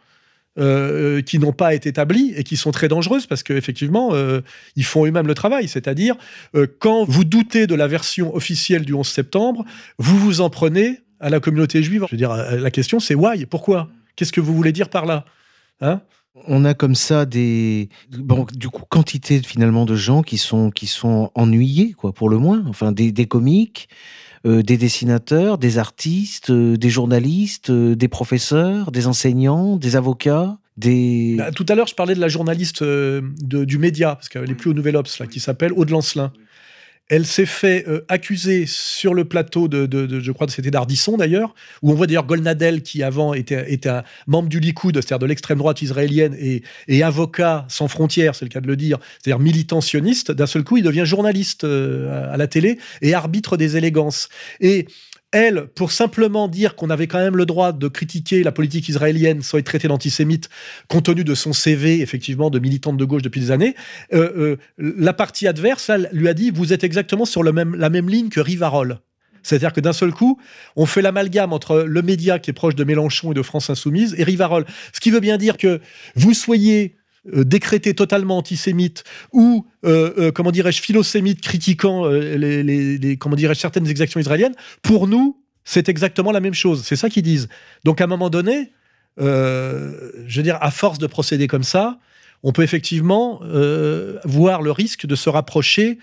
euh, qui n'ont pas été établies et qui sont très dangereuses parce qu'effectivement, euh, ils font eux-mêmes le travail. C'est-à-dire, euh, quand vous doutez de la version officielle du 11 septembre, vous vous en prenez à la communauté juive. Je veux dire, la question c'est why? Pourquoi? Qu'est-ce que vous voulez dire par là? Hein? On a comme ça des bon du coup quantité finalement de gens qui sont qui sont ennuyés quoi pour le moins. Enfin des, des comiques euh, des dessinateurs, des artistes, euh, des journalistes, euh, des professeurs, des enseignants, des avocats. Des... Bah, tout à l'heure, je parlais de la journaliste du média, parce qu'elle est plus au Nouvel Ops, là, qui s'appelle Aude Lancelin. Elle s'est fait euh, accuser sur le plateau de, je crois que c'était d'Ardisson d'ailleurs, où on voit d'ailleurs Golnadel qui avant était, était un membre du Likoud, c'est-à-dire de l'extrême droite israélienne et, avocat sans frontières, c'est le cas de le dire, c'est-à-dire militant sioniste. D'un seul coup, il devient journaliste euh, à la télé et arbitre des élégances. Et elle, pour simplement dire qu'on avait quand même le droit de critiquer la politique israélienne sans être traité d'antisémite, compte tenu de son CV, effectivement, de militante de gauche depuis des années, euh, euh, la partie adverse, elle, lui a dit, vous êtes exactement sur même, la même ligne que Rivarol. C'est-à-dire que d'un seul coup, on fait l'amalgame entre le média qui est proche de Mélenchon et de France Insoumise et Rivarol. Ce qui veut bien dire que vous soyez euh, décrété totalement antisémite ou euh, euh, comment dirais-je philosémite critiquant les, comment dirais-je certaines exactions israéliennes pour nous c'est exactement la même chose. C'est ça qu'ils disent. Donc à un moment donné je veux dire à force de procéder comme ça on peut effectivement voir le risque de se rapprocher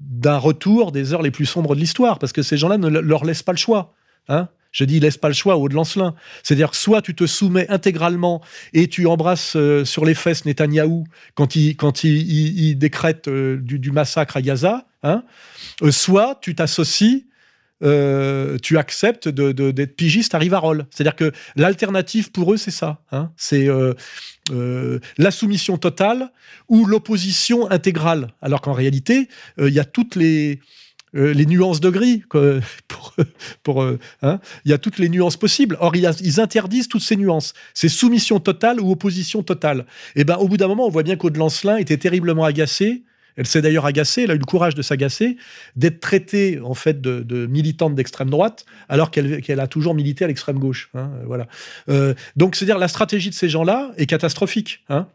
d'un retour des heures les plus sombres de l'histoire parce que ces gens-là ne leur laissent pas le choix hein je dis, laisse pas le choix au de Lancelin. C'est-à-dire que soit tu te soumets intégralement et tu embrasses euh, sur les fesses Netanyahou quand il, quand il, décrète euh, du, massacre à Gaza, hein, euh, soit tu t'associes, tu acceptes d'être pigiste à Rivarol. C'est-à-dire que l'alternative pour eux, c'est ça. Hein. c'est la soumission totale ou l'opposition intégrale. Alors qu'en réalité, il y a toutes les euh, les nuances de gris. Pour, euh, hein. il y a toutes les nuances possibles. Or, ils interdisent toutes ces nuances. C'est soumission totale ou opposition totale. Et ben, au bout d'un moment, on voit bien qu'Aude Lancelin était terriblement agacée. Elle s'est d'ailleurs agacée, elle a eu le courage de s'agacer, d'être traitée en fait de, militante d'extrême droite, alors qu'elle a toujours milité à l'extrême gauche. Hein, voilà. Euh, donc, c'est-à-dire la stratégie de ces gens-là est catastrophique. Hein.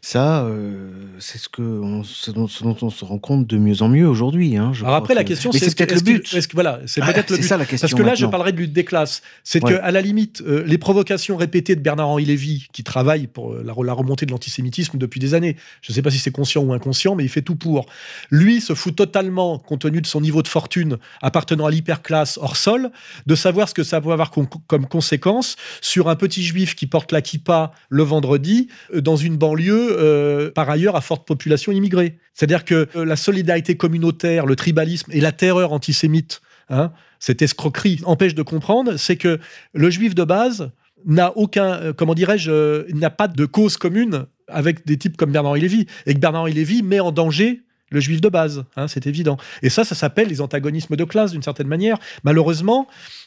Ça, euh, c'est ce, que dont, on se rend compte de mieux en mieux aujourd'hui. Hein, Alors après, la question, c'est peut-être le but. -ce que, voilà, c'est ah, peut-être le but. Ça, la question Parce que là, je parlerai de lutte des classes. C'est que à la limite, euh, les provocations répétées de Bernard-Henri Lévy, qui travaille pour euh, la, la remontée de l'antisémitisme depuis des années, je ne sais pas si c'est conscient ou inconscient, mais il fait tout pour. Lui se fout totalement, compte tenu de son niveau de fortune appartenant à l'hyperclasse hors sol, de savoir ce que ça peut avoir comme conséquence sur un petit juif qui porte la kippa le vendredi dans une banlieue euh, par ailleurs à forte population immigrée. C'est-à-dire que euh, la solidarité communautaire, le tribalisme et la terreur antisémite, hein, cette escroquerie empêche de comprendre, c'est que le juif de base n'a aucun, euh, comment dirais-je, n'a pas de cause commune avec des types comme Bernard-Henri Lévy, et que Bernard-Henri Lévy met en danger le juif de base, hein, c'est évident. Et ça, ça s'appelle les antagonismes de classe d'une certaine manière. Malheureusement,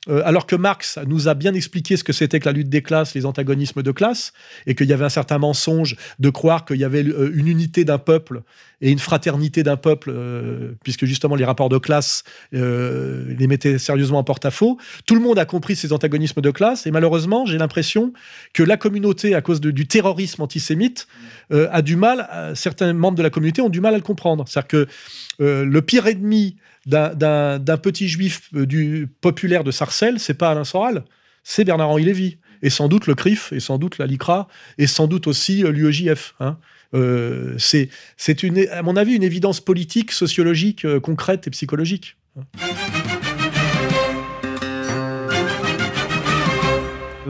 euh, alors que Marx nous a bien expliqué ce que c'était que la lutte des classes, les antagonismes de classe, et qu'il y avait un certain mensonge de croire qu'il y avait euh, une unité d'un peuple et une fraternité d'un peuple, euh, puisque justement les rapports de classe les mettaient sérieusement en porte-à-faux. Tout le monde a compris ces antagonismes de classe, et malheureusement, j'ai l'impression que la communauté, à cause du terrorisme antisémite, a du mal, certains membres de la communauté ont du mal à le comprendre. C'est-à-dire que le pire ennemi d'un petit juif euh, du populaire de Sarcelles, c'est pas Alain Soral, c'est Bernard-Henri Lévy. Et sans doute le CRIF, et sans doute la LICRA, et sans doute aussi euh, l'UEJF. Hein. Euh, c'est, à mon avis, une évidence politique, sociologique, concrète et psychologique.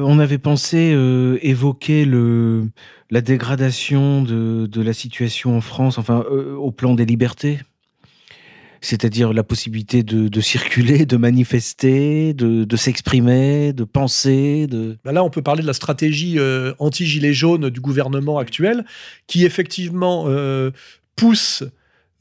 On avait pensé évoquer le, la dégradation de, de, la situation en France, enfin, au plan des libertés c'est-à-dire la possibilité de, circuler, de manifester, de, s'exprimer, de penser. De... Bah là, on peut parler de la stratégie euh, anti-gilet jaune du gouvernement actuel, qui effectivement euh, pousse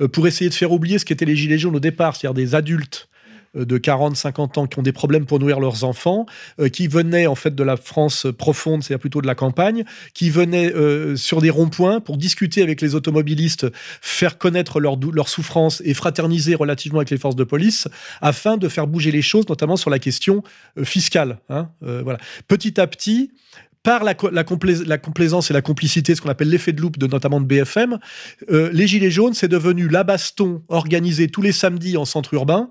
euh, pour essayer de faire oublier ce qu'étaient les gilets jaunes au départ, c'est-à-dire des adultes euh, de 40, 50 ans qui ont des problèmes pour nourrir leurs enfants, euh, qui venaient en fait de la France profonde, c'est-à-dire plutôt de la campagne, qui venaient euh, sur des ronds-points pour discuter avec les automobilistes, faire connaître leurs leur souffrances et fraterniser relativement avec les forces de police, afin de faire bouger les choses, notamment sur la question fiscale. Hein, voilà. Petit à petit, par la, la, complaisance et la complicité, ce qu'on appelle l'effet de loupe, de, notamment de BFM, euh, les Gilets jaunes, c'est devenu la baston organisée tous les samedis en centre urbain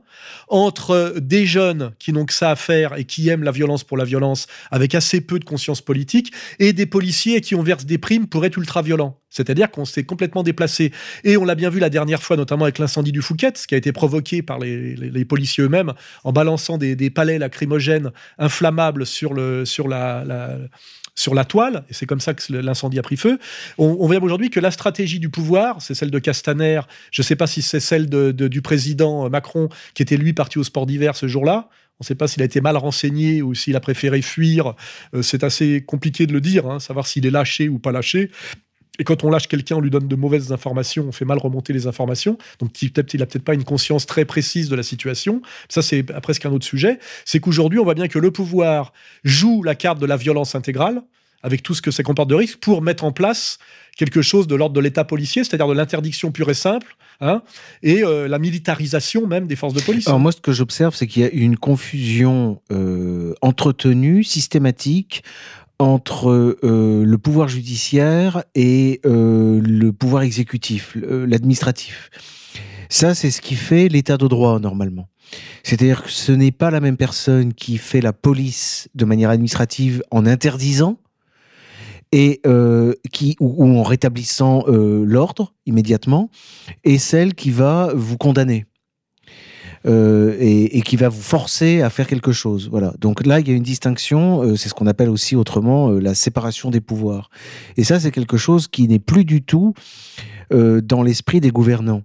entre des jeunes qui n'ont que ça à faire et qui aiment la violence pour la violence, avec assez peu de conscience politique, et des policiers qui ont versé des primes pour être ultra-violents. C'est-à-dire qu'on s'est complètement déplacé. Et on l'a bien vu la dernière fois, notamment avec l'incendie du Fouquet, ce qui a été provoqué par les, policiers eux-mêmes en balançant des, palais lacrymogènes inflammables sur, le, sur la sur la toile, et c'est comme ça que l'incendie a pris feu. On, voit aujourd'hui que la stratégie du pouvoir, c'est celle de Castaner, je ne sais pas si c'est celle du président Macron, qui était lui parti au sport d'hiver ce jour-là. On ne sait pas s'il a été mal renseigné ou s'il a préféré fuir. Euh, c'est assez compliqué de le dire, hein, savoir s'il est lâché ou pas lâché. Et quand on lâche quelqu'un, on lui donne de mauvaises informations, on fait mal remonter les informations. Donc il a peut-être pas une conscience très précise de la situation. Ça c'est presque un autre sujet. C'est qu'aujourd'hui on voit bien que le pouvoir joue la carte de la violence intégrale avec tout ce que ça comporte de risque pour mettre en place quelque chose de l'ordre de l'État policier, c'est-à-dire de l'interdiction pure et simple, hein, et euh, la militarisation même des forces de police. Alors moi, ce que j'observe, c'est qu'il y a une confusion euh, entretenue, systématique, entre euh, le pouvoir judiciaire et euh, le pouvoir exécutif, l'administratif. Ça, c'est ce qui fait l'état de droit normalement. C'est-à-dire que ce n'est pas la même personne qui fait la police de manière administrative en interdisant et euh, qui ou, en rétablissant l'ordre immédiatement, et celle qui va vous condamner. Euh, et, qui va vous forcer à faire quelque chose. Voilà. Donc là, il y a une distinction. Euh, c'est ce qu'on appelle aussi autrement euh, la séparation des pouvoirs. Et ça, c'est quelque chose qui n'est plus du tout dans l'esprit des gouvernants.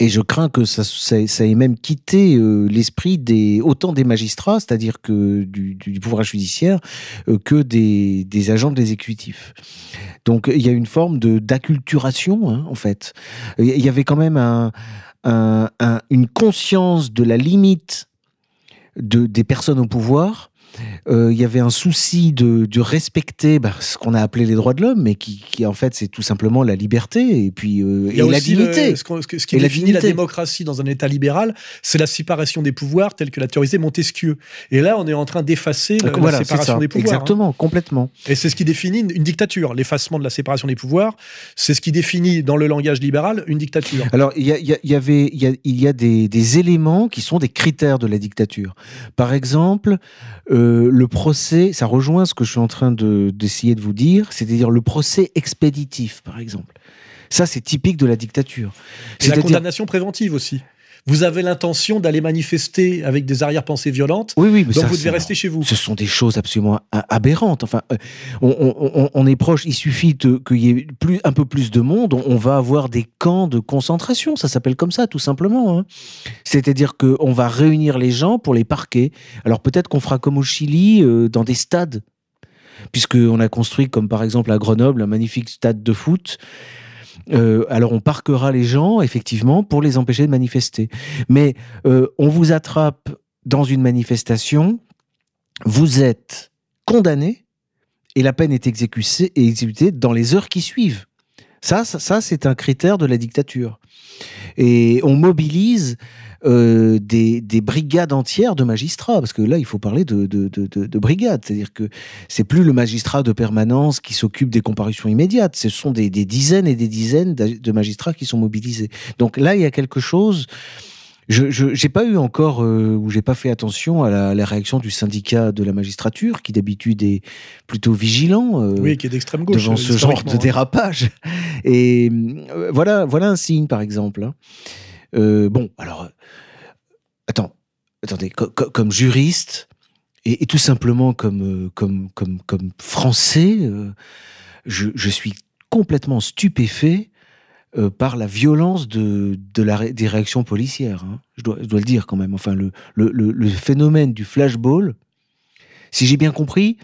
Et je crains que ça, ait même quitté l'esprit autant des magistrats, c'est-à-dire que du, pouvoir judiciaire, que des, agents de l'exécutif. Donc il y a une forme d'acculturation, hein, en fait. Il y avait quand même un, une conscience de la limite de, des personnes au pouvoir il y avait un souci de, respecter bah, ce qu'on a appelé les droits de l'homme, mais qui, en fait c'est tout simplement la liberté et puis euh, et la dignité. ce, qui définit la, démocratie dans un État libéral, c'est la séparation des pouvoirs telle que l'a théorisé Montesquieu. Et là, on est en train d'effacer la, séparation des pouvoirs. Hein. Exactement, complètement. Et c'est ce qui définit une, dictature, l'effacement de la séparation des pouvoirs. C'est ce qui définit dans le langage libéral une dictature. Alors il y, avait il y a, des, des, éléments qui sont des critères de la dictature. Par exemple. Euh, le procès, ça rejoint ce que je suis en train d'essayer de, vous dire, c'est-à-dire le procès expéditif, par exemple. Ça, c'est typique de la dictature. C'est la condamnation préventive aussi vous avez l'intention d'aller manifester avec des arrière-pensées violentes, oui, oui, mais donc vous devez rester chez vous. Ce sont des choses absolument aberrantes. Enfin, euh, on, est proche, il suffit qu'il y ait plus, un peu plus de monde, on, va avoir des camps de concentration, ça s'appelle comme ça, tout simplement. Hein. C'est-à-dire qu'on va réunir les gens pour les parquer. Alors peut-être qu'on fera comme au Chili, euh, dans des stades, puisqu'on a construit, comme par exemple à Grenoble, un magnifique stade de foot euh, alors on parquera les gens, effectivement, pour les empêcher de manifester. Mais euh, on vous attrape dans une manifestation, vous êtes condamné et la peine est exécutée, exécutée dans les heures qui suivent. Ça, ça, ça c'est un critère de la dictature. Et on mobilise euh, des, brigades entières de magistrats, parce que là, il faut parler de, de, brigades, c'est-à-dire que c'est plus le magistrat de permanence qui s'occupe des comparutions immédiates, ce sont des, dizaines et des dizaines de magistrats qui sont mobilisés. Donc là, il y a quelque chose. Je n'ai pas eu encore, euh, ou j'ai pas fait attention à la, réaction du syndicat de la magistrature, qui d'habitude est plutôt vigilant euh, oui, qui est d'extrême gauche, devant ce genre de dérapage. Et voilà, voilà un signe, par exemple. Hein. Bon, alors attends, attendez, comme juriste et, tout simplement comme, euh, comme, comme, comme français, euh, je, suis complètement stupéfait euh, par la violence de, de la, des réactions policières. Hein. Je, dois, je, dois, le dire quand même. Enfin, le, le, le phénomène du flashball, si j'ai bien compris,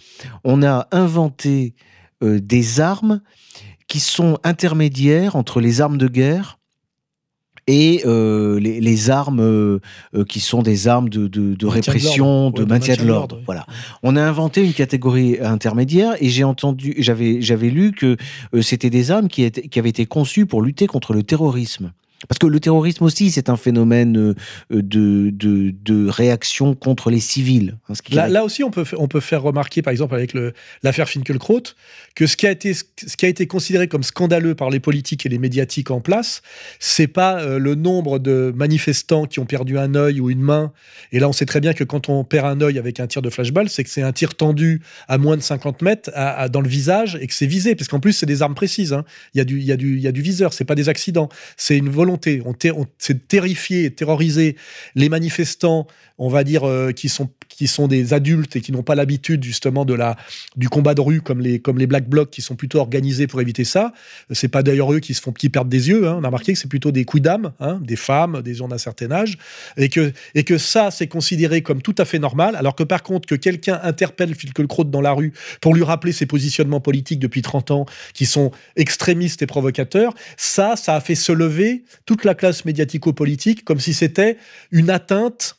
on a inventé des armes qui sont intermédiaires entre les armes de guerre et euh, les, armes euh, euh, qui sont des armes de, de, répression, de, maintien de l'ordre. Voilà. On a inventé une catégorie intermédiaire et j'ai entendu, j'avais, j'avais lu que c'était des armes qui, étaient, qui avaient été conçues pour lutter contre le terrorisme. Parce que le terrorisme aussi, c'est un phénomène euh, de, de, de, réaction contre les civils. Hein, là, là, aussi, on peut, on peut faire remarquer, par exemple, avec l'affaire Finkelkraut, que ce qui, a été, ce qui a été considéré comme scandaleux par les politiques et les médiatiques en place, c'est pas euh, le nombre de manifestants qui ont perdu un œil ou une main. Et là, on sait très bien que quand on perd un œil avec un tir de flashball, c'est que c'est un tir tendu à moins de 50 mètres à, dans le visage et que c'est visé. Parce qu'en plus, c'est des armes précises. Hein. Il, y a du, y a du, y a du viseur, c'est pas des accidents. C'est une volonté on, on s'est terrifié, terrorisé les manifestants, on va dire, euh, qui, sont, qui sont des adultes et qui n'ont pas l'habitude justement de la, du combat de rue comme les, comme les Black Blocs qui sont plutôt organisés pour éviter ça. C'est pas d'ailleurs eux qui se font qui perdent des yeux. Hein. On a remarqué que c'est plutôt des coups d'âme, hein, des femmes, des gens d'un certain âge, et que, et que ça, c'est considéré comme tout à fait normal, alors que par contre, que quelqu'un interpelle Crotte dans la rue pour lui rappeler ses positionnements politiques depuis 30 ans, qui sont extrémistes et provocateurs, ça, ça a fait se lever toute la classe médiatico-politique comme si c'était une atteinte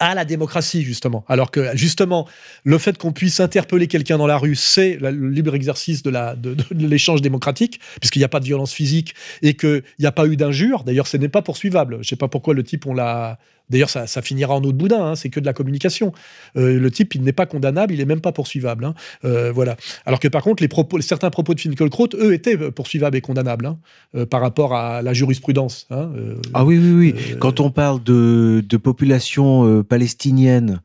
à la démocratie, justement. Alors que, justement, le fait qu'on puisse interpeller quelqu'un dans la rue, c'est le libre exercice de l'échange démocratique, puisqu'il n'y a pas de violence physique et qu'il n'y a pas eu d'injure. D'ailleurs, ce n'est pas poursuivable. Je ne sais pas pourquoi le type, on l'a D'ailleurs, ça, finira en eau de boudin, hein, c'est que de la communication. Euh, le type, il n'est pas condamnable, il n'est même pas poursuivable. Hein. Euh, voilà. Alors que par contre, les propos, certains propos de Finkielkraut, eux, étaient poursuivables et condamnables hein, euh, par rapport à la jurisprudence. ah oui, oui, oui. Quand on parle de, de population palestinienne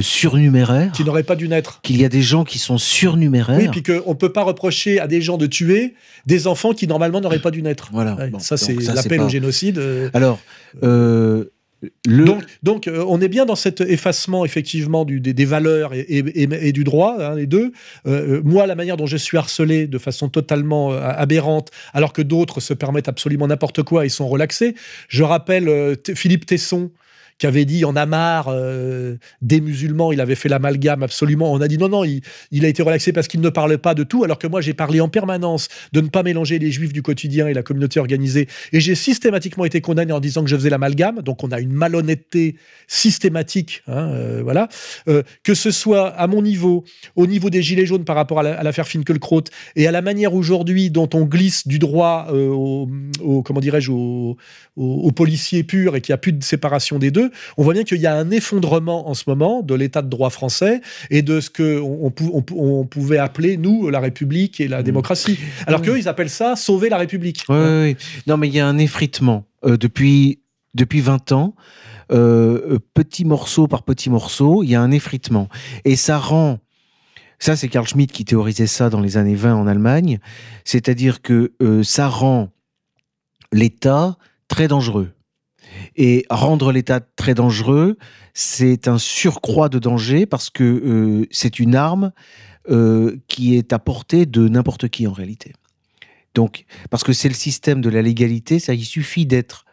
surnuméraire. Qui n'aurait pas dû naître. Qu'il y a des gens qui sont surnuméraires. Oui, puis qu'on ne peut pas reprocher à des gens de tuer des enfants qui normalement n'auraient pas dû naître. Voilà. ça, c'est l'appel au génocide. Alors, donc, euh, on est bien dans cet effacement effectivement des, valeurs et, du droit, hein, les deux. Euh, euh, moi, la manière dont je suis harcelé de façon totalement aberrante, alors que d'autres se permettent absolument n'importe quoi et sont relaxés. Je rappelle Philippe Tesson, qui avait dit en a marre euh, des musulmans, il avait fait l'amalgame absolument. On a dit non, non, il, a été relaxé parce qu'il ne parle pas de tout, alors que moi j'ai parlé en permanence de ne pas mélanger les juifs du quotidien et la communauté organisée. Et j'ai systématiquement été condamné en disant que je faisais l'amalgame. Donc on a une malhonnêteté systématique. Hein, euh, voilà. Euh, que ce soit à mon niveau, au niveau des Gilets jaunes par rapport à l'affaire Finkelkraut et à la manière aujourd'hui dont on glisse du droit au, comment dirais-je, aux, policiers purs et qu'il n'y a plus de séparation des deux, on voit bien qu'il y a un effondrement en ce moment de l'état de droit français et de ce que on, on, pouvait appeler, nous, la République et la mmh. démocratie. Alors qu'eux, ils appellent ça sauver la République. Oui, oui. Non, mais il y a un effritement depuis, depuis 20 ans. Euh, petit morceau par petit morceau, il y a un effritement. Et ça rend ça, c'est Carl Schmitt qui théorisait ça dans les années 20 en Allemagne. C'est-à-dire que euh, ça rend l'État très dangereux. Et rendre l'État très dangereux, c'est un surcroît de danger parce que euh, c'est une arme qui est à portée de n'importe qui en réalité. Donc, parce que c'est le système de la légalité, il suffit d'être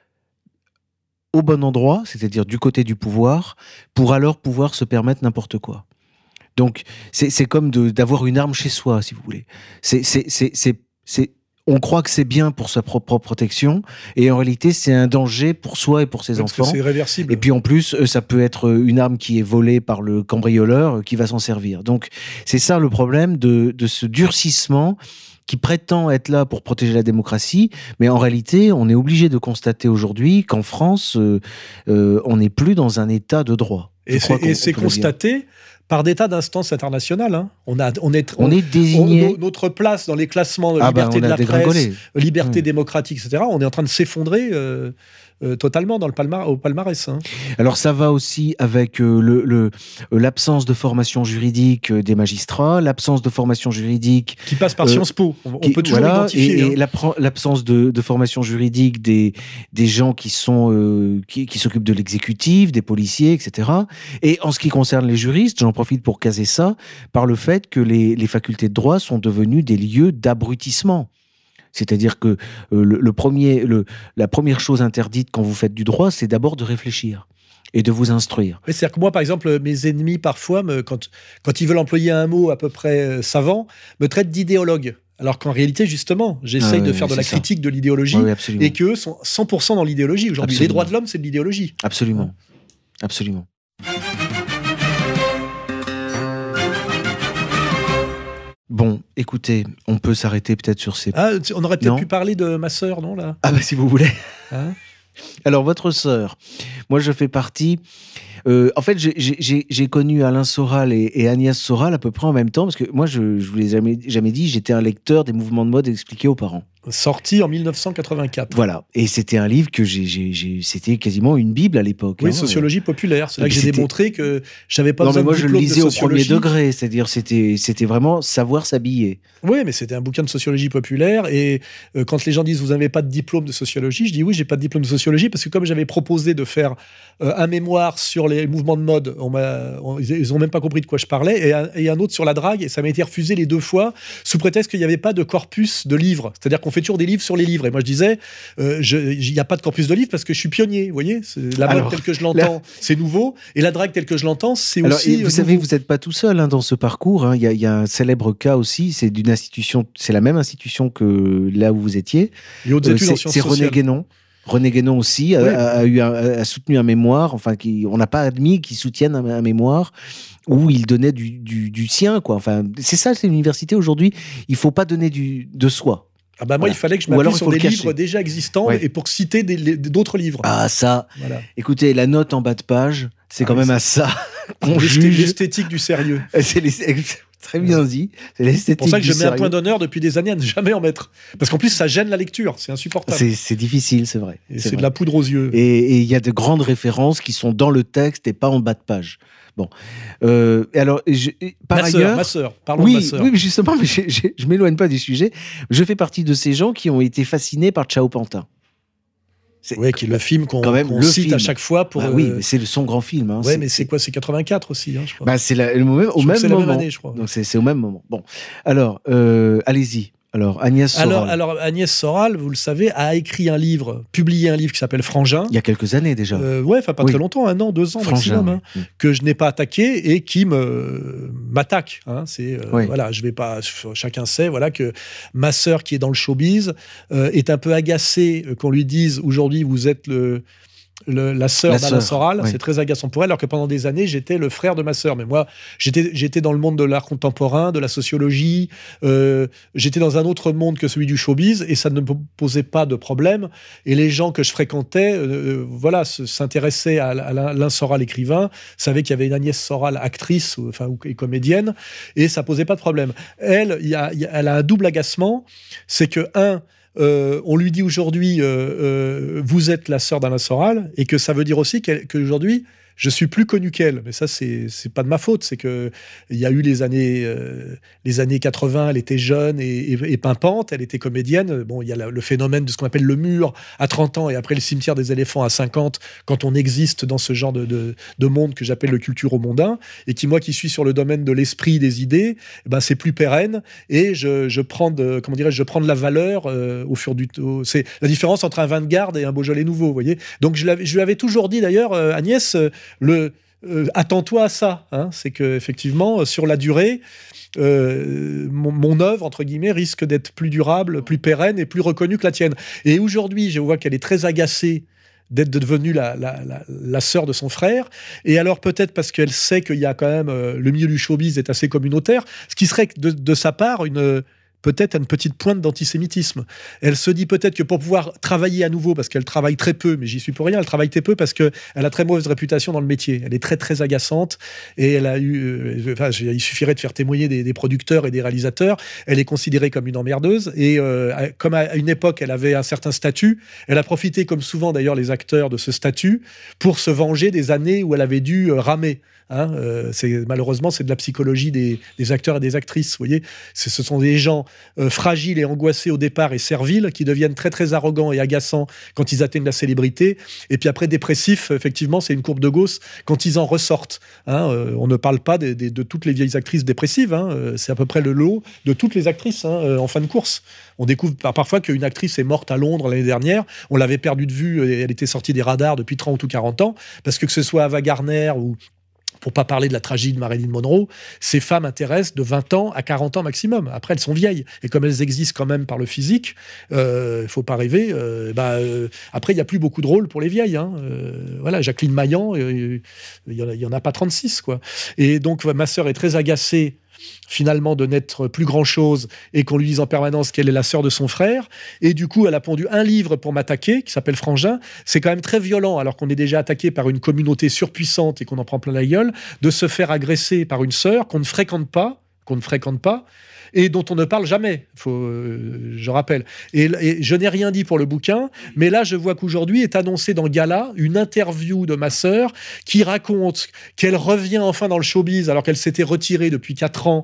au bon endroit, c'est-à-dire du côté du pouvoir, pour alors pouvoir se permettre n'importe quoi. Donc, c'est comme d'avoir une arme chez soi, si vous voulez. C'est on croit que c'est bien pour sa propre protection, et en réalité, c'est un danger pour soi et pour ses enfants. C'est réversible. Et puis en plus, euh, ça peut être une arme qui est volée par le cambrioleur euh, qui va s'en servir. Donc, c'est ça le problème de, de ce durcissement qui prétend être là pour protéger la démocratie, mais en réalité, on est obligé de constater aujourd'hui qu'en France, euh, euh, on n'est plus dans un état de droit. Et c'est constaté par des tas d'instances internationales. Hein. On, a, on est, on, est désigné. notre place dans les classements de ah bah, liberté de la presse, liberté mmh. démocratique, etc., on est en train de s'effondrer. Euh, euh, totalement dans le au palmarès. Hein. Alors ça va aussi avec euh, le, l'absence de formation juridique euh, des magistrats, l'absence de formation juridique qui passe par Sciences Po. On, peut toujours identifier. Et, hein. l'absence de, formation juridique des, des gens qui sont qui, s'occupent de l'exécutif, des policiers, etc. Et en ce qui concerne les juristes, j'en profite pour caser ça par le fait que les, les facultés de droit sont devenues des lieux d'abrutissement. C'est-à-dire que euh, le, premier, le, la première chose interdite quand vous faites du droit, c'est d'abord de réfléchir et de vous instruire. C'est-à-dire que moi, par exemple, mes ennemis, parfois, me, quand, quand ils veulent employer un mot à peu près euh, savant, me traitent d'idéologue. Alors qu'en réalité, justement, j'essaye ah de faire de la critique de l'idéologie et qu'eux sont 100% dans l'idéologie aujourd'hui. Les droits de l'homme, c'est de l'idéologie. Absolument. Absolument. Bon, écoutez, on peut s'arrêter peut-être sur ces. Ah, on aurait peut-être pu parler de ma sœur, non là? Ah bah si vous voulez. Hein? Alors votre sœur, moi je fais partie euh, en fait, j'ai connu Alain Soral et, Agnès Soral à peu près en même temps, parce que moi, je ne vous l'ai jamais, jamais dit, j'étais un lecteur des mouvements de mode expliqués aux parents. Sorti en 1984. Voilà. Et c'était un livre que j'ai. C'était quasiment une Bible à l'époque. Oui, hein. sociologie populaire. C'est là que j'ai démontré que j'avais pas non, mais moi, je le lisais au premier degré. C'est-à-dire, c'était vraiment savoir s'habiller. Oui, mais c'était un bouquin de sociologie populaire. Et euh, quand les gens disent vous n'avez pas de diplôme de sociologie, je dis oui, j'ai pas de diplôme de sociologie parce que comme j'avais proposé de faire euh, un mémoire sur les mouvements de mode, on ils n'ont même pas compris de quoi je parlais, et un, et un, autre sur la drague, et ça m'a été refusé les deux fois sous prétexte qu'il n'y avait pas de corpus de livres. C'est-à-dire qu'on fait toujours des livres sur les livres. Et moi, je disais, euh, il n'y a pas de corpus de livres parce que je suis pionnier. Vous voyez, la mode telle que je l'entends, c'est nouveau, et la drague telle que je l'entends, c'est aussi. vous savez, vous n'êtes pas tout seul hein, dans ce parcours. Hein. Il y, a un célèbre cas aussi. C'est d'une institution, c'est la même institution que là où vous étiez. Euh, c'est René Guénon. René Guénon aussi a, eu a soutenu un mémoire, enfin, qui, on n'a pas admis qu'il soutienne un, mémoire où il donnait du, du, sien, quoi. Enfin, c'est ça, c'est l'université aujourd'hui. Il faut pas donner du, de soi. Ah bah moi, il fallait que je m'appuie sur des livres déjà existants et pour citer d'autres livres. Ah ça. Écoutez, la note en bas de page, c'est ah quand même à ça qu'on juge. L'esthétique du sérieux. C'est Très bien dit. C'est pour ça que je mets un point d'honneur depuis des années à ne jamais en mettre. Parce qu'en plus, ça gêne la lecture. C'est insupportable. C'est difficile, c'est vrai. C'est de la poudre aux yeux. Et il y a de grandes références qui sont dans le texte et pas en bas de page. Bon. Euh, alors, par ma ailleurs. ma sœur, parlons oui, de ma sœur. Oui, mais justement, mais je m'éloigne pas du sujet. Je fais partie de ces gens qui ont été fascinés par Chao Pantin. Oui, qui est le film qu'on cite à chaque fois pour. Bah oui, euh, mais c'est son grand film. Hein, oui, mais c'est quoi C'est 84 aussi, Bah, c'est au même, moment. année, je crois. Donc c'est au même moment. Bon, alors, euh, allez-y. Alors, Agnès Soral. Alors, alors, Agnès Soral, vous le savez, a écrit un livre, publié un livre qui s'appelle Frangin. Il y a quelques années déjà. Euh, ouais, enfin pas Oui. très longtemps, un an, deux ans Frangin, maximum, hein, que je n'ai pas attaqué et qui me m'attaque. hein. c'est euh, Oui. voilà, je vais pas. Chacun sait, voilà que ma sœur qui est dans le showbiz euh, est un peu agacée qu'on lui dise aujourd'hui vous êtes le le- la sœur La d'Alain Soral, oui. c'est très agaçant pour elle, alors que pendant des années, j'étais le frère de ma sœur. Mais moi, j'étais dans le monde de l'art contemporain, de la sociologie, euh, j'étais dans un autre monde que celui du showbiz, et ça ne me posait pas de problème. Et les gens que je fréquentais, euh, voilà, se- s'intéressaient à, à Alain Soral, écrivain, savaient qu'il y avait une Agnès Soral, actrice, ou, enfin, ou, et comédienne, et ça posait pas de problème. Elle, y a- y a- elle a un double agacement, c'est que, un, euh, on lui dit aujourd'hui, euh, euh, vous êtes la sœur d'Alain Soral, et que ça veut dire aussi qu'aujourd'hui, je suis plus connu qu'elle. Mais ça, c'est pas de ma faute. C'est que il y a eu les années, euh, les années 80, elle était jeune et, pimpante, elle était comédienne. Bon, il y a le phénomène de ce qu'on appelle le mur à 30 ans et après le cimetière des éléphants à 50, quand on existe dans ce genre de, de, de monde que j'appelle le culturo-mondain, et qui, moi, qui suis sur le domaine de l'esprit, des idées, eh ben, c'est plus pérenne et je, je prends de, comment dirais je prends la valeur euh, au fur du au- C'est la différence entre un garde et un Beaujolais nouveau, vous voyez. Donc je, lui avais toujours dit d'ailleurs, euh, Agnès, le euh, attends-toi à ça. hein. c'est que effectivement, euh, sur la durée, euh, mon, œuvre entre guillemets risque d'être plus durable, plus pérenne et plus reconnue que la tienne. Et aujourd'hui, je vois qu'elle est très agacée d'être devenue la, sœur de son frère. Et alors peut-être parce qu'elle sait qu'il y a quand même le milieu du showbiz est assez communautaire, ce qui serait de sa part une peut-être une petite pointe d'antisémitisme. Elle se dit peut-être que pour pouvoir travailler à nouveau, parce qu'elle travaille très peu, mais j'y suis pour rien, elle travaille très peu parce qu'elle a très mauvaise réputation dans le métier. Elle est très très agaçante et elle a eu, euh, enfin, il suffirait de faire témoigner des, producteurs et des réalisateurs. Elle est considérée comme une emmerdeuse et euh, à- comme à une époque elle avait un certain statut, elle a profité, comme souvent d'ailleurs les acteurs de ce statut, pour se venger des années où elle avait dû euh, ramer. Hein, malheureusement c'est de la psychologie des, des acteurs et des actrices. Vous voyez, ce sont des gens euh, fragiles et angoissés au départ et serviles qui deviennent très très arrogants et agaçants quand ils atteignent la célébrité. Et puis après dépressifs, effectivement, c'est une courbe de Gauss quand ils en ressortent. Hein, euh, on ne parle pas des- de toutes les vieilles actrices dépressives. hein, euh, c'est à peu près le lot de toutes les actrices hein, en fin de course. On découvre par- parfois qu'une actrice est morte à Londres l'année dernière. On l'avait perdue de vue et elle était sortie des radars depuis 30 ou 40 ans. Parce que que ce soit Ava Gardner ou pour pas parler de la tragédie de Marilyn Monroe, ces femmes intéressent de 20 ans à 40 ans maximum. Après, elles sont vieilles. Et comme elles existent quand même par le physique, il euh, faut pas rêver. euh, bah, euh, après, il n'y a plus beaucoup de rôles pour les vieilles. hein. Euh, voilà, Jacqueline Maillan, il y en en a pas 36. Quoi. Et donc, ma sœur est très agacée finalement de n'être plus grand chose et qu'on lui dise en permanence qu'elle est la sœur de son frère. Et du coup, elle a pondu un livre pour m'attaquer qui s'appelle Frangin. C'est quand même très violent, alors qu'on est déjà attaqué par une communauté surpuissante et qu'on en prend plein la gueule, de se faire agresser par une sœur qu'on ne fréquente pas, qu'on ne fréquente pas et dont on ne parle jamais, euh, je rappelle. Et, et je n'ai rien dit pour le bouquin, mais là, je vois qu'aujourd'hui est annoncé dans Gala une interview de ma sœur qui raconte qu'elle revient enfin dans le showbiz alors qu'elle s'était retirée depuis 4 ans,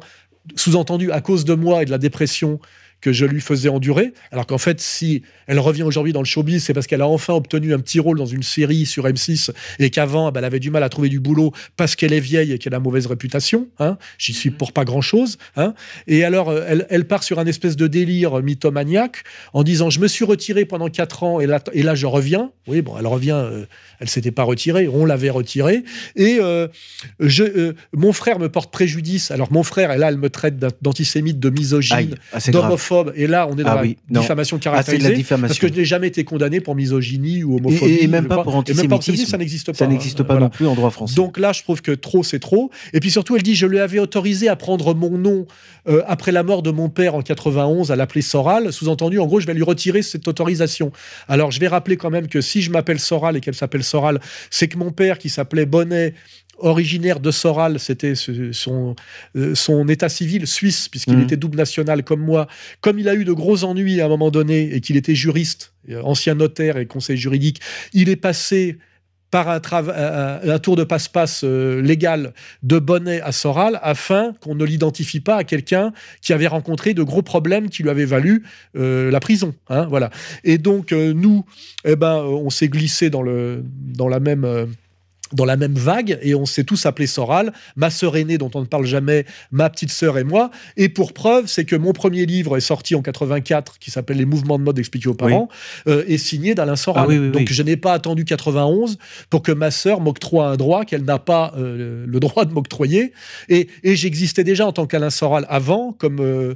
sous-entendu à cause de moi et de la dépression que je lui faisais endurer. Alors qu'en fait, si elle revient aujourd'hui dans le showbiz, c'est parce qu'elle a enfin obtenu un petit rôle dans une série sur M6 et qu'avant, bah, elle avait du mal à trouver du boulot parce qu'elle est vieille et qu'elle a mauvaise réputation. Hein. J'y suis pour pas grand-chose. Hein. Et alors, euh, elle, elle, part sur un espèce de délire mythomaniaque en disant Je me suis retirée pendant 4 ans et là, et là je reviens. Oui, bon, elle revient, euh, elle s'était pas retirée, on l'avait retirée. Et euh, je, euh, mon frère me porte préjudice. Alors, mon frère, et là, elle me traite d'antisémite, de misogyne, ah, d'homophobe. Et là, on est dans ah, la oui. diffamation caractérisée. Ah, la diffamation. Parce que je n'ai jamais été condamné pour misogynie ou homophobie. Et, et même pas pour antisémitisme. ça n'existe pas. Ça n'existe pas voilà. non plus en droit français. Donc là, je trouve que trop, c'est trop. Et puis surtout, elle dit, je lui avais autorisé à prendre mon nom euh, après la mort de mon père en 91, à l'appeler Soral. Sous-entendu, en gros, je vais lui retirer cette autorisation. Alors, je vais rappeler quand même que si je m'appelle Soral et qu'elle s'appelle Soral, c'est que mon père, qui s'appelait Bonnet, originaire de Soral, c'était son, euh, son état civil suisse, puisqu'il mmh. était double national comme moi. Comme il a eu de gros ennuis à un moment donné et qu'il était juriste, ancien notaire et conseiller juridique, il est passé par un, un, un tour de passe-passe euh, légal de Bonnet à Soral afin qu'on ne l'identifie pas à quelqu'un qui avait rencontré de gros problèmes qui lui avaient valu euh, la prison. Hein, voilà. Et donc, euh, nous, eh ben, on s'est glissé dans, le, dans la même dans la même vague et on s'est tous appelés Soral, ma sœur aînée dont on ne parle jamais, ma petite sœur et moi. Et pour preuve, c'est que mon premier livre est sorti en 84 qui s'appelle Les mouvements de mode expliqués aux parents euh, et signé d'Alain Soral. Ah Donc je n'ai pas attendu 91 pour que ma sœur m'octroie un droit qu'elle n'a pas euh, le droit de m'octroyer. Et, j'existais déjà en tant qu'Alain Soral avant comme euh,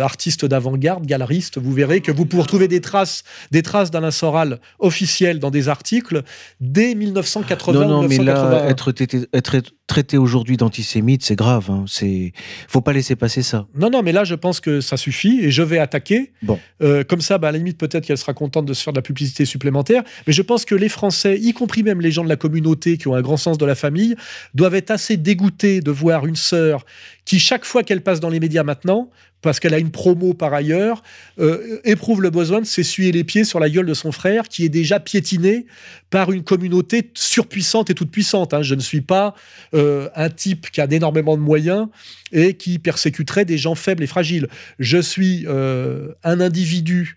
artiste d'avant-garde, galeriste. Vous verrez que vous pouvez retrouver des traces, des traces d'Alain Soral officielles dans des articles dès 1980 mais là, être, être, traité aujourd'hui d'antisémite, c'est grave. Hein. C'est, faut pas laisser passer ça. Non, non, mais là, je pense que ça suffit et je vais attaquer. Bon. Euh, comme ça, bah, à la limite, peut-être qu'elle sera contente de se faire de la publicité supplémentaire. Mais je pense que les Français, y compris même les gens de la communauté qui ont un grand sens de la famille, doivent être assez dégoûtés de voir une sœur qui, chaque fois qu'elle passe dans les médias maintenant, parce qu'elle a une promo par ailleurs, euh, éprouve le besoin de s'essuyer les pieds sur la gueule de son frère, qui est déjà piétiné par une communauté surpuissante et toute puissante. Hein. Je ne suis pas euh, un type qui a énormément de moyens et qui persécuterait des gens faibles et fragiles. Je suis euh, un individu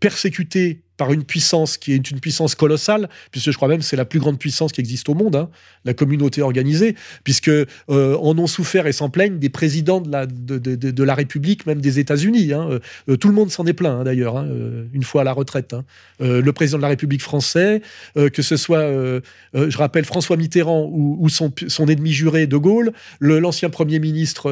persécuté par une puissance qui est une puissance colossale, puisque je crois même que c'est la plus grande puissance qui existe au monde, hein, la communauté organisée, puisque euh, en ont souffert et s'en plaignent des présidents de la, de, de, de la République, même des États-Unis. Hein. Euh, tout le monde s'en est plaint, hein, d'ailleurs, hein, euh, une fois à la retraite. Euh, le président de la République français, que ce soit, je rappelle, François Mitterrand ou, ou son, son, ennemi juré De Gaulle, l'ancien Premier ministre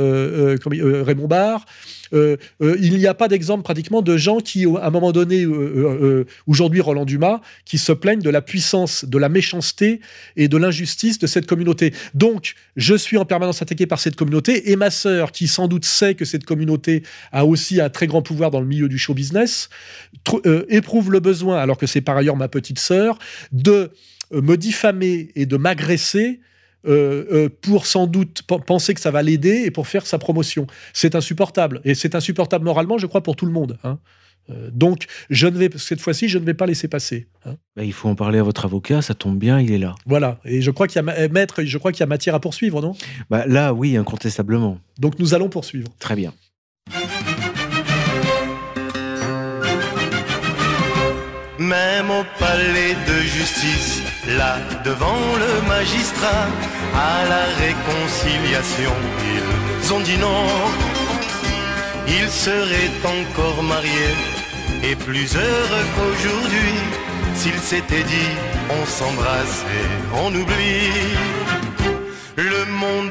Raymond Barre, euh, euh, il n'y a pas d'exemple pratiquement de gens qui, à un moment donné, euh, aujourd'hui Roland Dumas, qui se plaignent de la puissance, de la méchanceté et de l'injustice de cette communauté. Donc, je suis en permanence attaqué par cette communauté et ma sœur, qui sans doute sait que cette communauté a aussi un très grand pouvoir dans le milieu du show business, éprouve le besoin, alors que c'est par ailleurs ma petite sœur, de me diffamer et de m'agresser euh, euh, pour sans doute penser que ça va l'aider et pour faire sa promotion. C'est insupportable. Et c'est insupportable moralement, je crois, pour tout le monde. Hein. Euh, donc, je ne vais, cette fois-ci, je ne vais pas laisser passer. Hein. Bah, il faut en parler à votre avocat, ça tombe bien, il est là. Voilà, et je crois qu'il y a, maître, je crois qu'il y a matière à poursuivre, non? Bah, Là, oui, incontestablement. Donc, nous allons poursuivre. Très bien. Même au palais de justice, là devant le magistrat, à la réconciliation, ils ont dit non. Ils seraient encore mariés et plus heureux qu'aujourd'hui s'ils s'étaient dit on s'embrasse et on oublie. Le monde